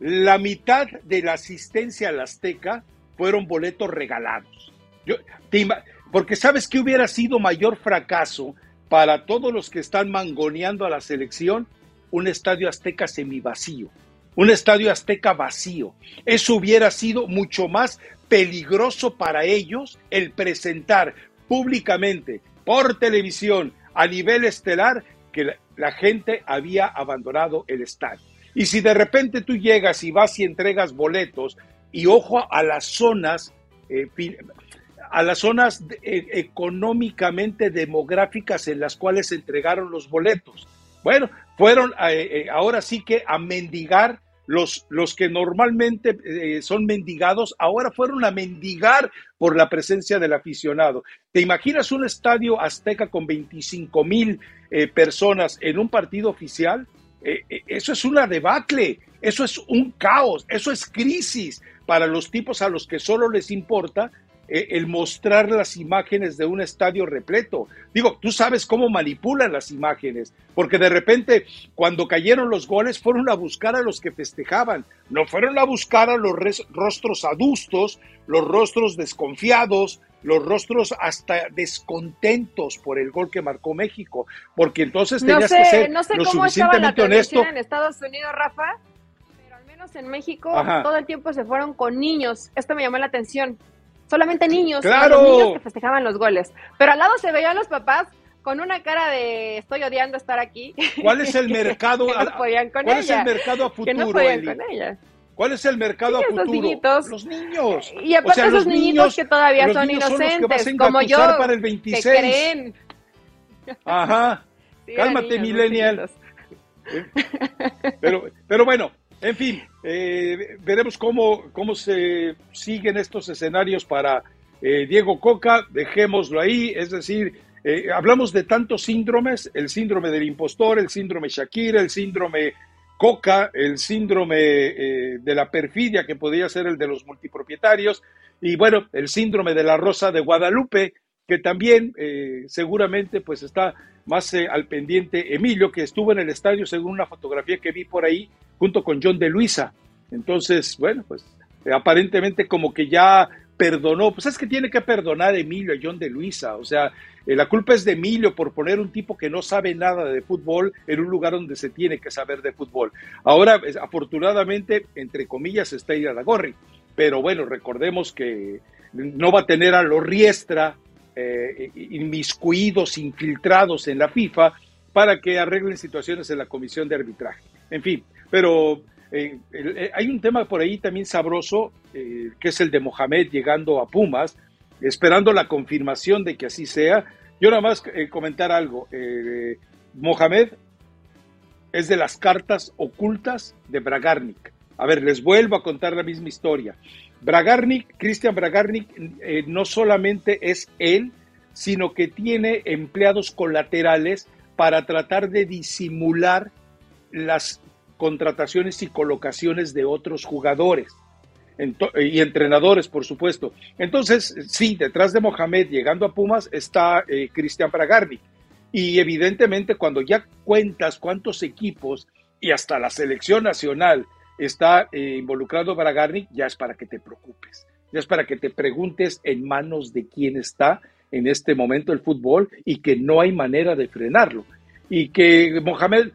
La mitad de la asistencia al Azteca fueron boletos regalados. Yo, te porque sabes que hubiera sido mayor fracaso para todos los que están mangoneando a la selección un estadio azteca semivacío, un estadio azteca vacío. Eso hubiera sido mucho más peligroso para ellos el presentar públicamente por televisión a nivel estelar que la, gente había abandonado el estadio. Y si de repente tú llegas y vas y entregas boletos, y ojo a las zonas, eh, a las zonas eh, económicamente demográficas en las cuales se entregaron los boletos. Bueno, fueron eh, eh, ahora sí que a mendigar los, los que normalmente eh, son mendigados, ahora fueron a mendigar por la presencia del aficionado. ¿Te imaginas un estadio azteca con 25 mil personas en un partido oficial? Eso es una debacle, eso es un caos, eso es crisis para los tipos a los que solo les importa el mostrar las imágenes de un estadio repleto. Digo, tú sabes cómo manipulan las imágenes, porque de repente cuando cayeron los goles fueron a buscar a los que festejaban, no fueron a buscar a los rostros adustos, los rostros desconfiados, los rostros hasta descontentos por el gol que marcó México, porque entonces No tenías sé, que ser no sé lo cómo estaba la suficientemente honesto. en Estados Unidos, Rafa, pero al menos en México Ajá. todo el tiempo se fueron con niños. Esto me llamó la atención. Solamente niños, ¡Claro! los niños que festejaban los goles. Pero al lado se veían los papás con una cara de estoy odiando estar aquí. ¿Cuál es el mercado? que no podían con ¿Cuál es ella. el mercado a que no futuro, podían Eli? con ella. ¿Cuál es el mercado Sí, a futuro? niñitos. Los niños. Y aparte O sea, esos los niñitos niños- que todavía son son que inocentes, a como yo, para el que 26. creen. Ajá. Sí, Cálmate, niños, millennial. Pero, pero bueno, en fin, eh, veremos cómo, cómo se siguen estos escenarios para eh, Diego Coca. Dejémoslo ahí. Es decir, eh, hablamos de tantos síndromes: el síndrome del impostor, el síndrome Shakira, el síndrome Coca, el síndrome de la perfidia, que podría ser el de los multipropietarios, y bueno, el síndrome de la Rosa de Guadalupe, que también eh, seguramente pues está más eh, al pendiente Emilio, que estuvo en el estadio según una fotografía que vi por ahí, junto con John de Luisa. Entonces, bueno, pues eh, aparentemente como que ya perdonó, pues es que tiene que perdonar Emilio a John de Luisa, o sea, la culpa es de Emilio por poner un tipo que no sabe nada de fútbol en un lugar donde se tiene que saber de fútbol. Ahora, es- afortunadamente, entre comillas, está Gorri, pero bueno, recordemos que no va a tener a los Riestra eh, inmiscuidos, infiltrados en la FIFA para que arreglen situaciones en la comisión de arbitraje. En fin, pero eh, eh, hay un tema por ahí también sabroso, eh, que es el de Mohamed llegando a Pumas, esperando la confirmación de que así sea. Yo nada más comentar algo. Mohamed es de las cartas ocultas de Bragarnik. A ver, les vuelvo a contar la misma historia. Bragarnik, Cristian Bragarnik, eh, no solamente es él, sino que tiene empleados colaterales para tratar de disimular las contrataciones y colocaciones de otros jugadores y entrenadores, por supuesto. Entonces, sí, detrás de Mohamed, llegando a Pumas, está eh, Cristian Bragarnik. Y evidentemente, cuando ya cuentas cuántos equipos y hasta la selección nacional está eh, involucrado Bragarnik, ya es para que te preocupes. Ya es para que te preguntes en manos de quién está en este momento el fútbol y que no hay manera de frenarlo. Y que Mohamed,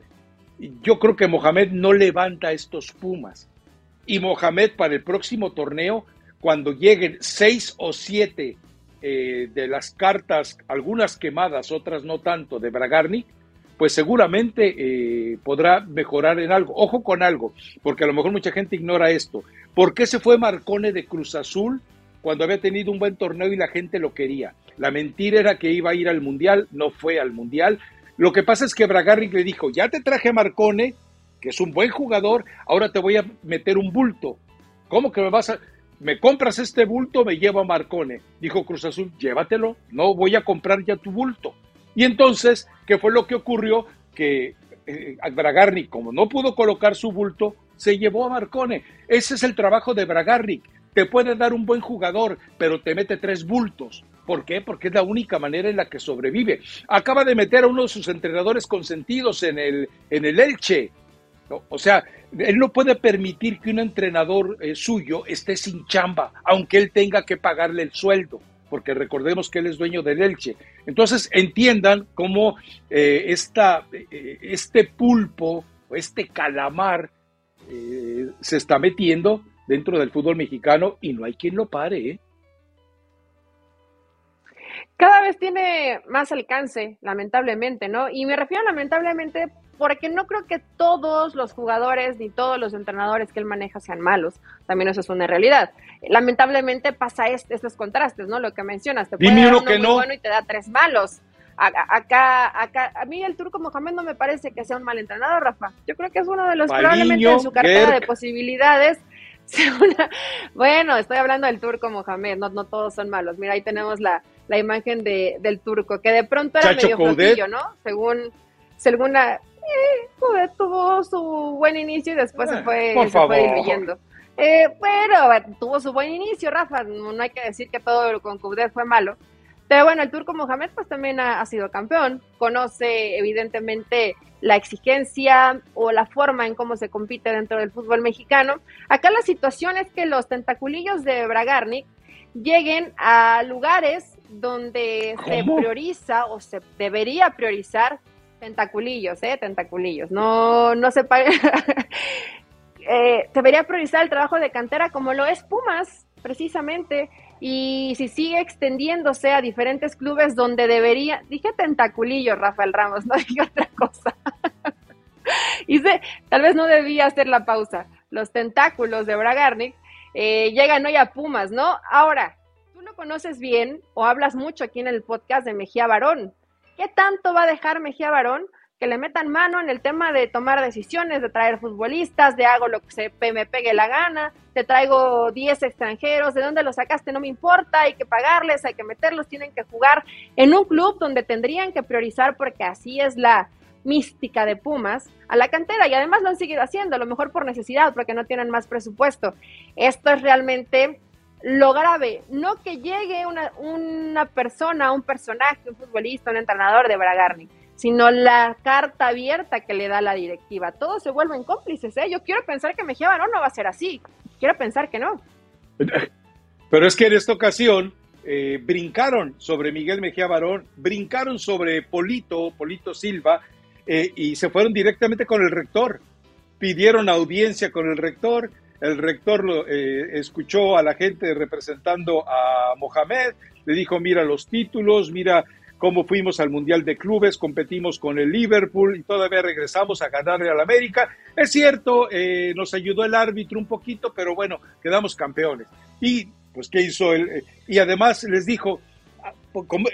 yo creo que Mohamed no levanta estos Pumas. Y Mohamed para el próximo torneo, cuando lleguen seis o siete eh, de las cartas, algunas quemadas, otras no tanto, de Bragarnik, pues seguramente eh, podrá mejorar en algo. Ojo con algo, porque a lo mejor mucha gente ignora esto. ¿Por qué se fue Marcone de Cruz Azul cuando había tenido un buen torneo y la gente lo quería? La mentira era que iba a ir al Mundial, no fue al Mundial. Lo que pasa es que Bragarnik le dijo, ya te traje a Marcone, que es un buen jugador, ahora te voy a meter un bulto. ¿Cómo que me vas a...? Me compras este bulto, me llevo a Marcone. Dijo Cruz Azul, llévatelo, no voy a comprar ya tu bulto. Y entonces, ¿qué fue lo que ocurrió? Que eh, Bragarnik, como no pudo colocar su bulto, se llevó a Marcone. Ese es el trabajo de Bragarnik. Te puede dar un buen jugador, pero te mete tres bultos. ¿Por qué? Porque es la única manera en la que sobrevive. Acaba de meter a uno de sus entrenadores consentidos en el, en el Elche. O sea, él no puede permitir que un entrenador eh, suyo esté sin chamba, aunque él tenga que pagarle el sueldo, porque recordemos que él es dueño del Elche. Entonces, entiendan cómo eh, esta, eh, este pulpo, este calamar, se está metiendo dentro del fútbol mexicano y no hay quien lo pare. ¿eh? Cada vez tiene más alcance, lamentablemente, ¿no? Y me refiero lamentablemente porque no creo que todos los jugadores ni todos los entrenadores que él maneja sean malos. También eso es una realidad. Lamentablemente pasa este, estos contrastes, ¿no? Lo que mencionas, te puede dar uno muy bueno y te da tres malos. Acá, acá, a mí el turco Mohamed no me parece que sea un mal entrenador, Rafa. Yo creo que es uno de los probablemente en su cartera de posibilidades bueno, estoy hablando del turco Mohamed, no, no todos son malos. Mira, ahí tenemos la, la imagen de, del turco, que de pronto era medio flojillo, ¿no? Según, según la, eh, tuvo su buen inicio y después se fue, se fue diluyendo. Eh, pero tuvo su buen inicio, Rafa. No, hay que decir que todo con Coudet fue malo. Pero bueno, el turco Mohamed pues también ha, sido campeón. Conoce evidentemente la exigencia o la forma en cómo se compite dentro del fútbol mexicano. Acá la situación es que los tentaculillos de Bragarnik lleguen a lugares donde se prioriza o se debería priorizar tentaculillos, ¿eh? Tentaculillos. No, no se eh, debería priorizar el trabajo de cantera como lo es Pumas, precisamente y si sigue extendiéndose a diferentes clubes donde debería, dije tentaculillo, Rafael Ramos, no dije otra cosa. Hice, tal vez no debía hacer la pausa. Los tentáculos de Bragarnik eh, llegan hoy a Pumas, ¿no? Ahora, tú lo conoces bien o hablas mucho aquí en el podcast de Mejía Barón. ¿Qué tanto va a dejar Mejía Barón? que le metan mano en el tema de tomar decisiones, de traer futbolistas, de hago lo que se me pegue la gana, te traigo 10 extranjeros, de dónde los sacaste no me importa, hay que pagarles, hay que meterlos, tienen que jugar en un club donde tendrían que priorizar porque así es la mística de Pumas a la cantera y además lo han seguido haciendo, a lo mejor por necesidad, porque no tienen más presupuesto. Esto es realmente lo grave, no que llegue una, una persona, un personaje, un futbolista, un entrenador de Bragarni sino la carta abierta que le da la directiva. Todos se vuelven cómplices, ¿eh? Yo quiero pensar que Mejía Barón no va a ser así. Quiero pensar que no. Pero es que en esta ocasión eh, brincaron sobre Miguel Mejía Barón, brincaron sobre Polito, Polito Silva, eh, y se fueron directamente con el rector. Pidieron audiencia con el rector, el rector eh, escuchó a la gente representando a Mohamed, le dijo, mira los títulos, mira cómo fuimos al Mundial de Clubes, competimos con el Liverpool y todavía regresamos a ganarle al América. Es cierto, eh, nos ayudó el árbitro un poquito, pero bueno, quedamos campeones. Y pues, ¿qué hizo él? Eh, y además les dijo, ah,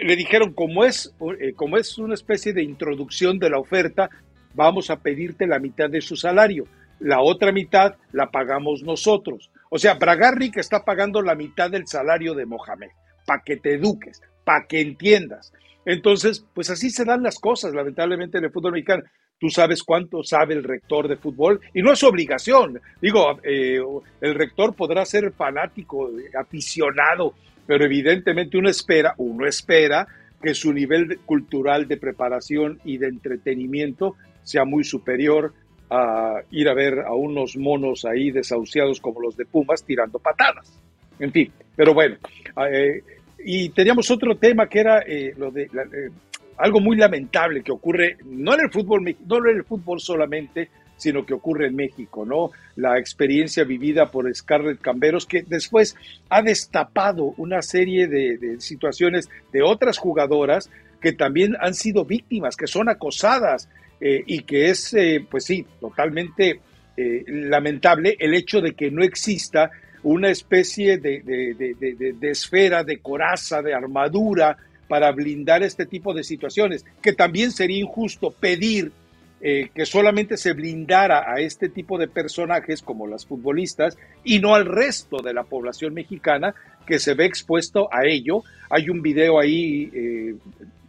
le dijeron, como es, eh, como es una especie de introducción de la oferta, vamos a pedirte la mitad de su salario. La otra mitad la pagamos nosotros. O sea, Bragarri que está pagando la mitad del salario de Mohamed, para que te eduques, para que entiendas. Entonces, pues así se dan las cosas, lamentablemente, en el fútbol mexicano. Tú sabes cuánto sabe el rector de fútbol y no es obligación. Digo, eh, el rector podrá ser fanático, aficionado, pero evidentemente uno espera, uno espera que su nivel cultural de preparación y de entretenimiento sea muy superior a ir a ver a unos monos ahí desahuciados como los de Pumas tirando patadas. En fin, pero bueno, eh, y teníamos otro tema que era eh, lo de eh, algo muy lamentable que ocurre no en el fútbol, no en el fútbol solamente, sino que ocurre en México, ¿no? La experiencia vivida por Scarlett Camberos, que después ha destapado una serie de, situaciones de otras jugadoras que también han sido víctimas, que son acosadas, eh, y que es, pues sí, totalmente lamentable el hecho de que no exista una especie de, esfera, de coraza, de armadura para blindar este tipo de situaciones, que también sería injusto pedir eh, que solamente se blindara a este tipo de personajes como las futbolistas y no al resto de la población mexicana que se ve expuesto a ello. Hay un video ahí, eh,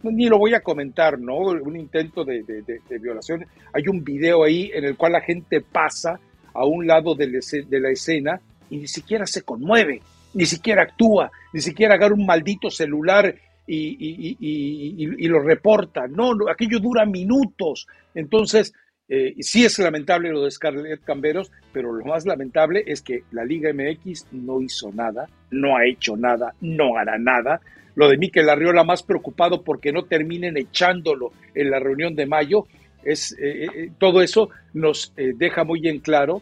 ni lo voy a comentar, ¿no? Un intento de, de, violación. Hay un video ahí en el cual la gente pasa a un lado de la escena y ni siquiera se conmueve. ni siquiera actúa, ni siquiera agarra un maldito celular y, lo reporta. No, aquello dura minutos. Entonces, eh, sí es lamentable lo de Scarlett Camberos, pero lo más lamentable es que la Liga MX no hizo nada, no ha hecho nada, no hará nada. Lo de Miquel Arriola más preocupado porque no terminen echándolo en la reunión de mayo. Es, eh, eh, todo eso nos deja muy en claro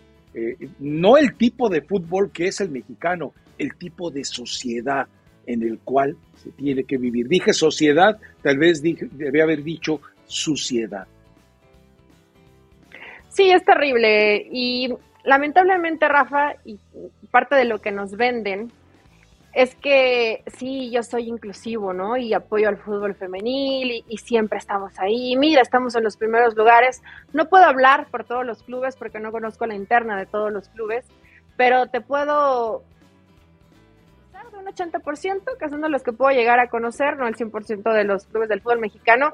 no el tipo de fútbol que es el mexicano, el tipo de sociedad en el cual se tiene que vivir. Dije sociedad, tal vez debía haber dicho suciedad. Sí, es terrible. Y lamentablemente, Rafa, y parte de lo que nos venden es que sí, yo soy inclusivo, ¿no? Y apoyo al fútbol femenil y, siempre estamos ahí. Mira, estamos en los primeros lugares. No puedo hablar por todos los clubes porque no conozco la interna de todos los clubes, pero te puedo de un 80%, que son los que puedo llegar a conocer, no el 100% de los clubes del fútbol mexicano,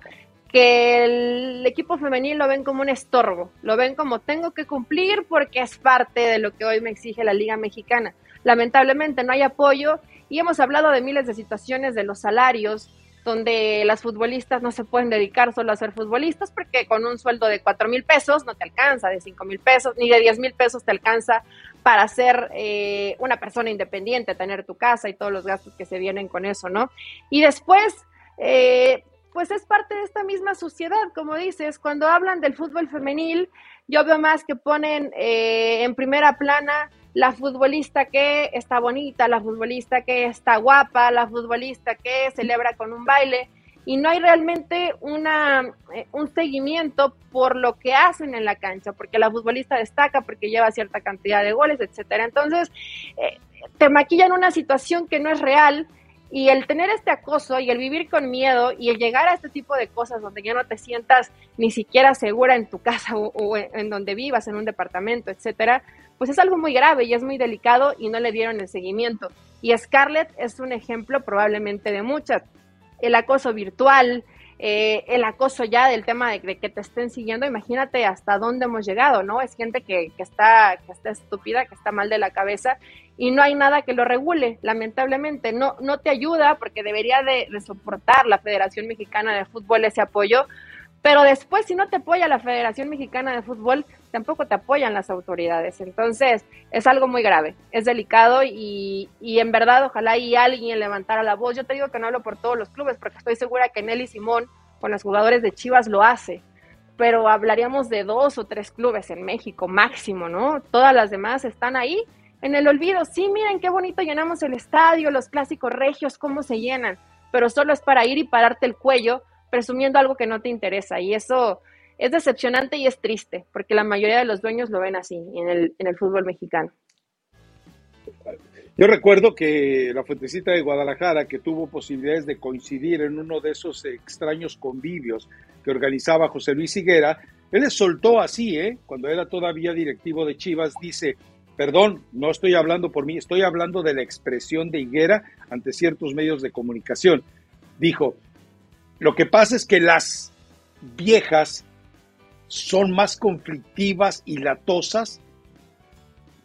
que el equipo femenil lo ven como un estorbo, lo ven como tengo que cumplir porque es parte de lo que hoy me exige la Liga Mexicana. Lamentablemente no hay apoyo y hemos hablado de miles de situaciones de los salarios, donde las futbolistas no se pueden dedicar solo a ser futbolistas porque con un sueldo de cuatro mil pesos no te alcanza, de cinco mil pesos, ni de diez mil pesos te alcanza para ser eh, una persona independiente, tener tu casa y todos los gastos que se vienen con eso, ¿no? Y después, eh, pues es parte de esta misma sociedad, como dices, cuando hablan del fútbol femenil, yo veo más que ponen eh, en primera plana la futbolista que está bonita, la futbolista que está guapa, la futbolista que celebra con un baile, y no hay realmente una, eh, un seguimiento por lo que hacen en la cancha, porque la futbolista destaca, porque lleva cierta cantidad de goles, etcétera. Entonces, eh, te maquillan una situación que no es real y el tener este acoso y el vivir con miedo y el llegar a este tipo de cosas donde ya no te sientas ni siquiera segura en tu casa o, en donde vivas, en un departamento, etcétera, pues es algo muy grave y es muy delicado y no le dieron el seguimiento. Y Scarlett es un ejemplo probablemente de muchas. El acoso virtual, eh, el acoso ya del tema de, que te estén siguiendo, imagínate hasta dónde hemos llegado, ¿no? Es gente que, que, está, que está estúpida, que está mal de la cabeza y no hay nada que lo regule, lamentablemente. No, no te ayuda porque debería de, de soportar la Federación Mexicana de Fútbol ese apoyo, pero después si no te apoya la Federación Mexicana de Fútbol, tampoco te apoyan las autoridades. Entonces, es algo muy grave, es delicado y, y, en verdad ojalá y alguien levantara la voz. Yo te digo que no hablo por todos los clubes porque estoy segura que Nelly Simón con los jugadores de Chivas lo hace, pero hablaríamos de dos o tres clubes en México máximo, ¿no? Todas las demás están ahí en el olvido. Sí, miren qué bonito llenamos el estadio, los clásicos regios, cómo se llenan, pero solo es para ir y pararte el cuello presumiendo algo que no te interesa y eso es decepcionante y es triste, porque la mayoría de los dueños lo ven así en el, en el fútbol mexicano. Yo recuerdo que la Fuentecita de Guadalajara, que tuvo posibilidades de coincidir en uno de esos extraños convivios que organizaba José Luis Higuera, él le soltó así, ¿eh? cuando era todavía directivo de Chivas, dice, perdón, no estoy hablando por mí, estoy hablando de la expresión de Higuera ante ciertos medios de comunicación. Dijo, lo que pasa es que las viejas son más conflictivas y latosas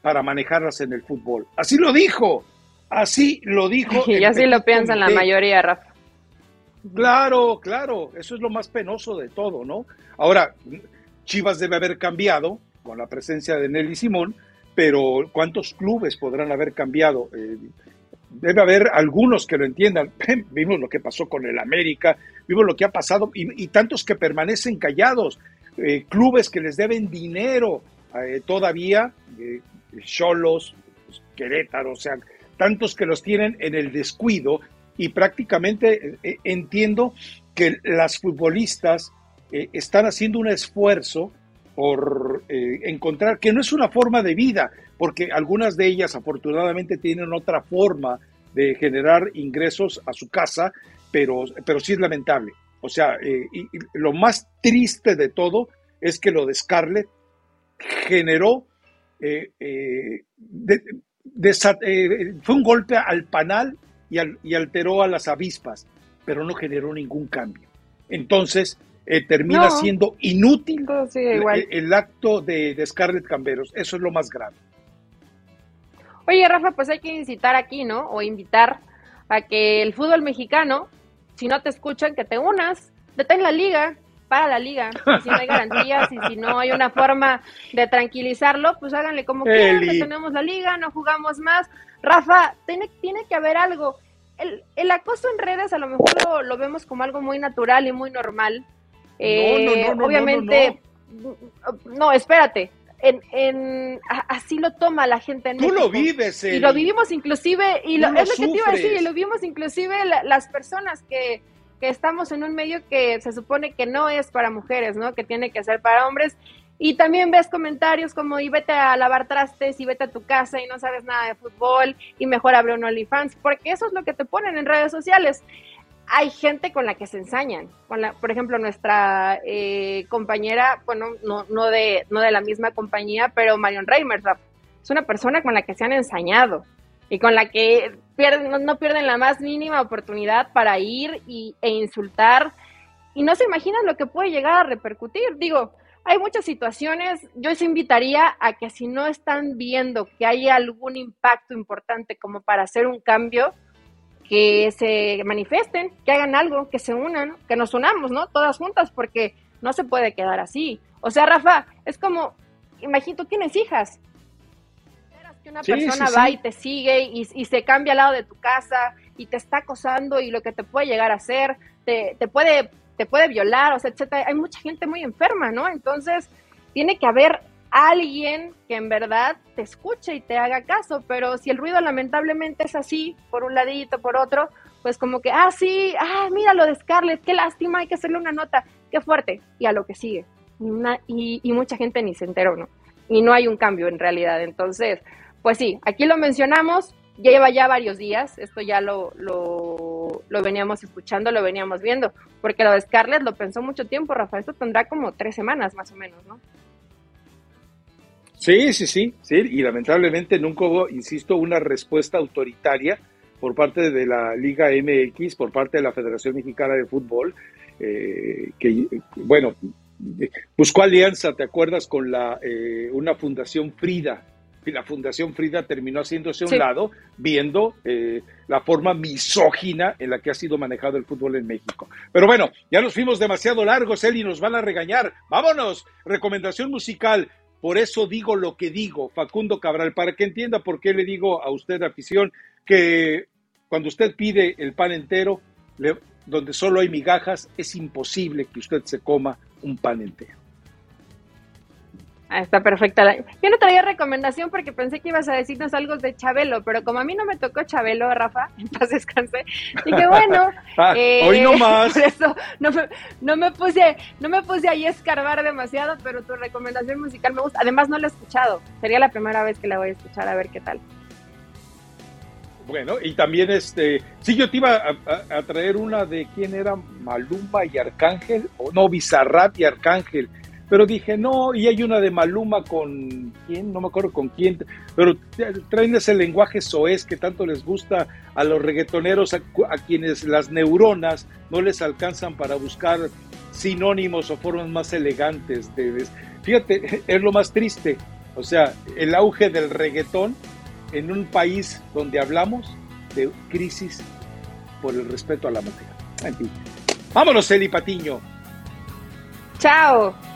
para manejarlas en el fútbol. Así lo dijo, así lo dijo. Y así lo piensan la mayoría, Rafa. Claro, claro, eso es lo más penoso de todo, ¿no? Ahora, Chivas debe haber cambiado con la presencia de Nelly Simón, pero ¿cuántos clubes podrán haber cambiado? Eh, debe haber algunos que lo entiendan. Vimos lo que pasó con el América, vimos lo que ha pasado y tantos que permanecen callados. Eh, clubes que les deben dinero eh, todavía, eh, Cholos, pues, Querétaro, o sea, tantos que los tienen en el descuido y prácticamente entiendo que las futbolistas están haciendo un esfuerzo por encontrar que no es una forma de vida, porque algunas de ellas afortunadamente tienen otra forma de generar ingresos a su casa, pero, pero sí es lamentable. O sea, eh, y, lo más triste de todo es que lo de Scarlett generó, eh, eh, fue un golpe al panal y, alteró a las avispas, pero no generó ningún cambio. Entonces, termina siendo inútil el, acto de, de Scarlett Camberos. Eso es lo más grave. Oye, Rafa, pues hay que incitar aquí, ¿no? O invitar a que el fútbol mexicano, si no te escuchan, que te unas, detén la liga, para la liga. Y si no hay garantías y si no hay una forma de tranquilizarlo, pues háganle como quieran, tenemos la liga, no jugamos más. Rafa, tiene, tiene que haber algo. El, el acoso en redes a lo mejor lo, vemos como algo muy natural y muy normal. Eh, obviamente, no, espérate. En, en, así lo toma la gente en Tú lo vives, Y lo vivimos inclusive, y lo, es lo que te iba a decir, y lo vivimos inclusive las personas que, que estamos en un medio que se supone que no es para mujeres, ¿no? Que tiene que ser para hombres. Y también ves comentarios como, y vete a lavar trastes, y vete a tu casa y no sabes nada de fútbol, y mejor abre un OnlyFans, porque eso es lo que te ponen en redes sociales. Hay gente con la que se ensañan. Por ejemplo, nuestra eh, compañera, bueno, no, no, de, no de la misma compañía, pero Marion Reimer, es una persona con la que se han ensañado y con la que pierden, no, pierden la más mínima oportunidad para ir y, e insultar y no se imaginan lo que puede llegar a repercutir. Digo, hay muchas situaciones, yo les invitaría a que si no están viendo que hay algún impacto importante como para hacer un cambio, que se manifiesten, que hagan algo, que se unan, que nos unamos, ¿no? Todas juntas, porque no se puede quedar así. O sea, Rafa, es como, imagínate, tú tienes hijas, que una persona va y te sigue y, se cambia al lado de tu casa y te está acosando y lo que te puede llegar a hacer, te, te puede te puede violar, o sea, etcétera. Hay mucha gente muy enferma, ¿no? Entonces, tiene que haber alguien que en verdad te escuche y te haga caso, pero si el ruido lamentablemente es así, por un ladito, por otro, pues como que, ah, sí, ah, mira lo de Scarlett, qué lástima, hay que hacerle una nota, qué fuerte, y a lo que sigue. Y, y mucha gente ni se enteró, ¿no? Y no hay un cambio en realidad. Entonces, pues sí, aquí lo mencionamos, lleva ya varios días, esto ya lo, lo, lo, veníamos escuchando, lo veníamos viendo, porque lo de Scarlett lo pensó mucho tiempo, Rafa, esto tendrá como tres semanas más o menos, ¿no? Sí, sí, sí, sí, y lamentablemente nunca hubo, insisto, una respuesta autoritaria por parte de la Liga MX, por parte de la Federación Mexicana de Fútbol, eh, que, bueno, buscó alianza, ¿te acuerdas? Con la, eh, una fundación Frida, la Fundación Frida terminó haciéndose a un lado, viendo eh, la forma misógina en la que ha sido manejado el fútbol en México. Pero bueno, ya nos fuimos demasiado largos, Eli, nos van a regañar. Vámonos, recomendación musical. Por eso digo lo que digo, Facundo Cabral, para que entienda por qué le digo a usted, afición, que cuando usted pide el pan entero, donde solo hay migajas, es imposible que usted se coma un pan entero. Ah, está perfecta. Yo no traía recomendación porque pensé que ibas a decirnos algo de Chabelo, pero como a mí no me tocó Chabelo, Rafa, entonces descansé. Dije, bueno, ah, eh, hoy no más. Por eso no me, no me puse, no me puse ahí a escarbar demasiado, pero tu recomendación musical me gusta. Además no la he escuchado. Sería la primera vez que la voy a escuchar a ver qué tal. Bueno, y también este, sí, yo te iba a, traer una de quién era Maluma y Arcángel, o no, Bizarrap y Arcángel pero dije, no, y hay una de Maluma con quién, no me acuerdo con quién, pero traen ese lenguaje soez que tanto les gusta a los reggaetoneros, a, quienes las neuronas no les alcanzan para buscar sinónimos o formas más elegantes. De, fíjate, es lo más triste, o sea, el auge del reggaetón en un país donde hablamos de crisis por el respeto a la mujer. En fin. Vámonos, Eli Patiño. Chao.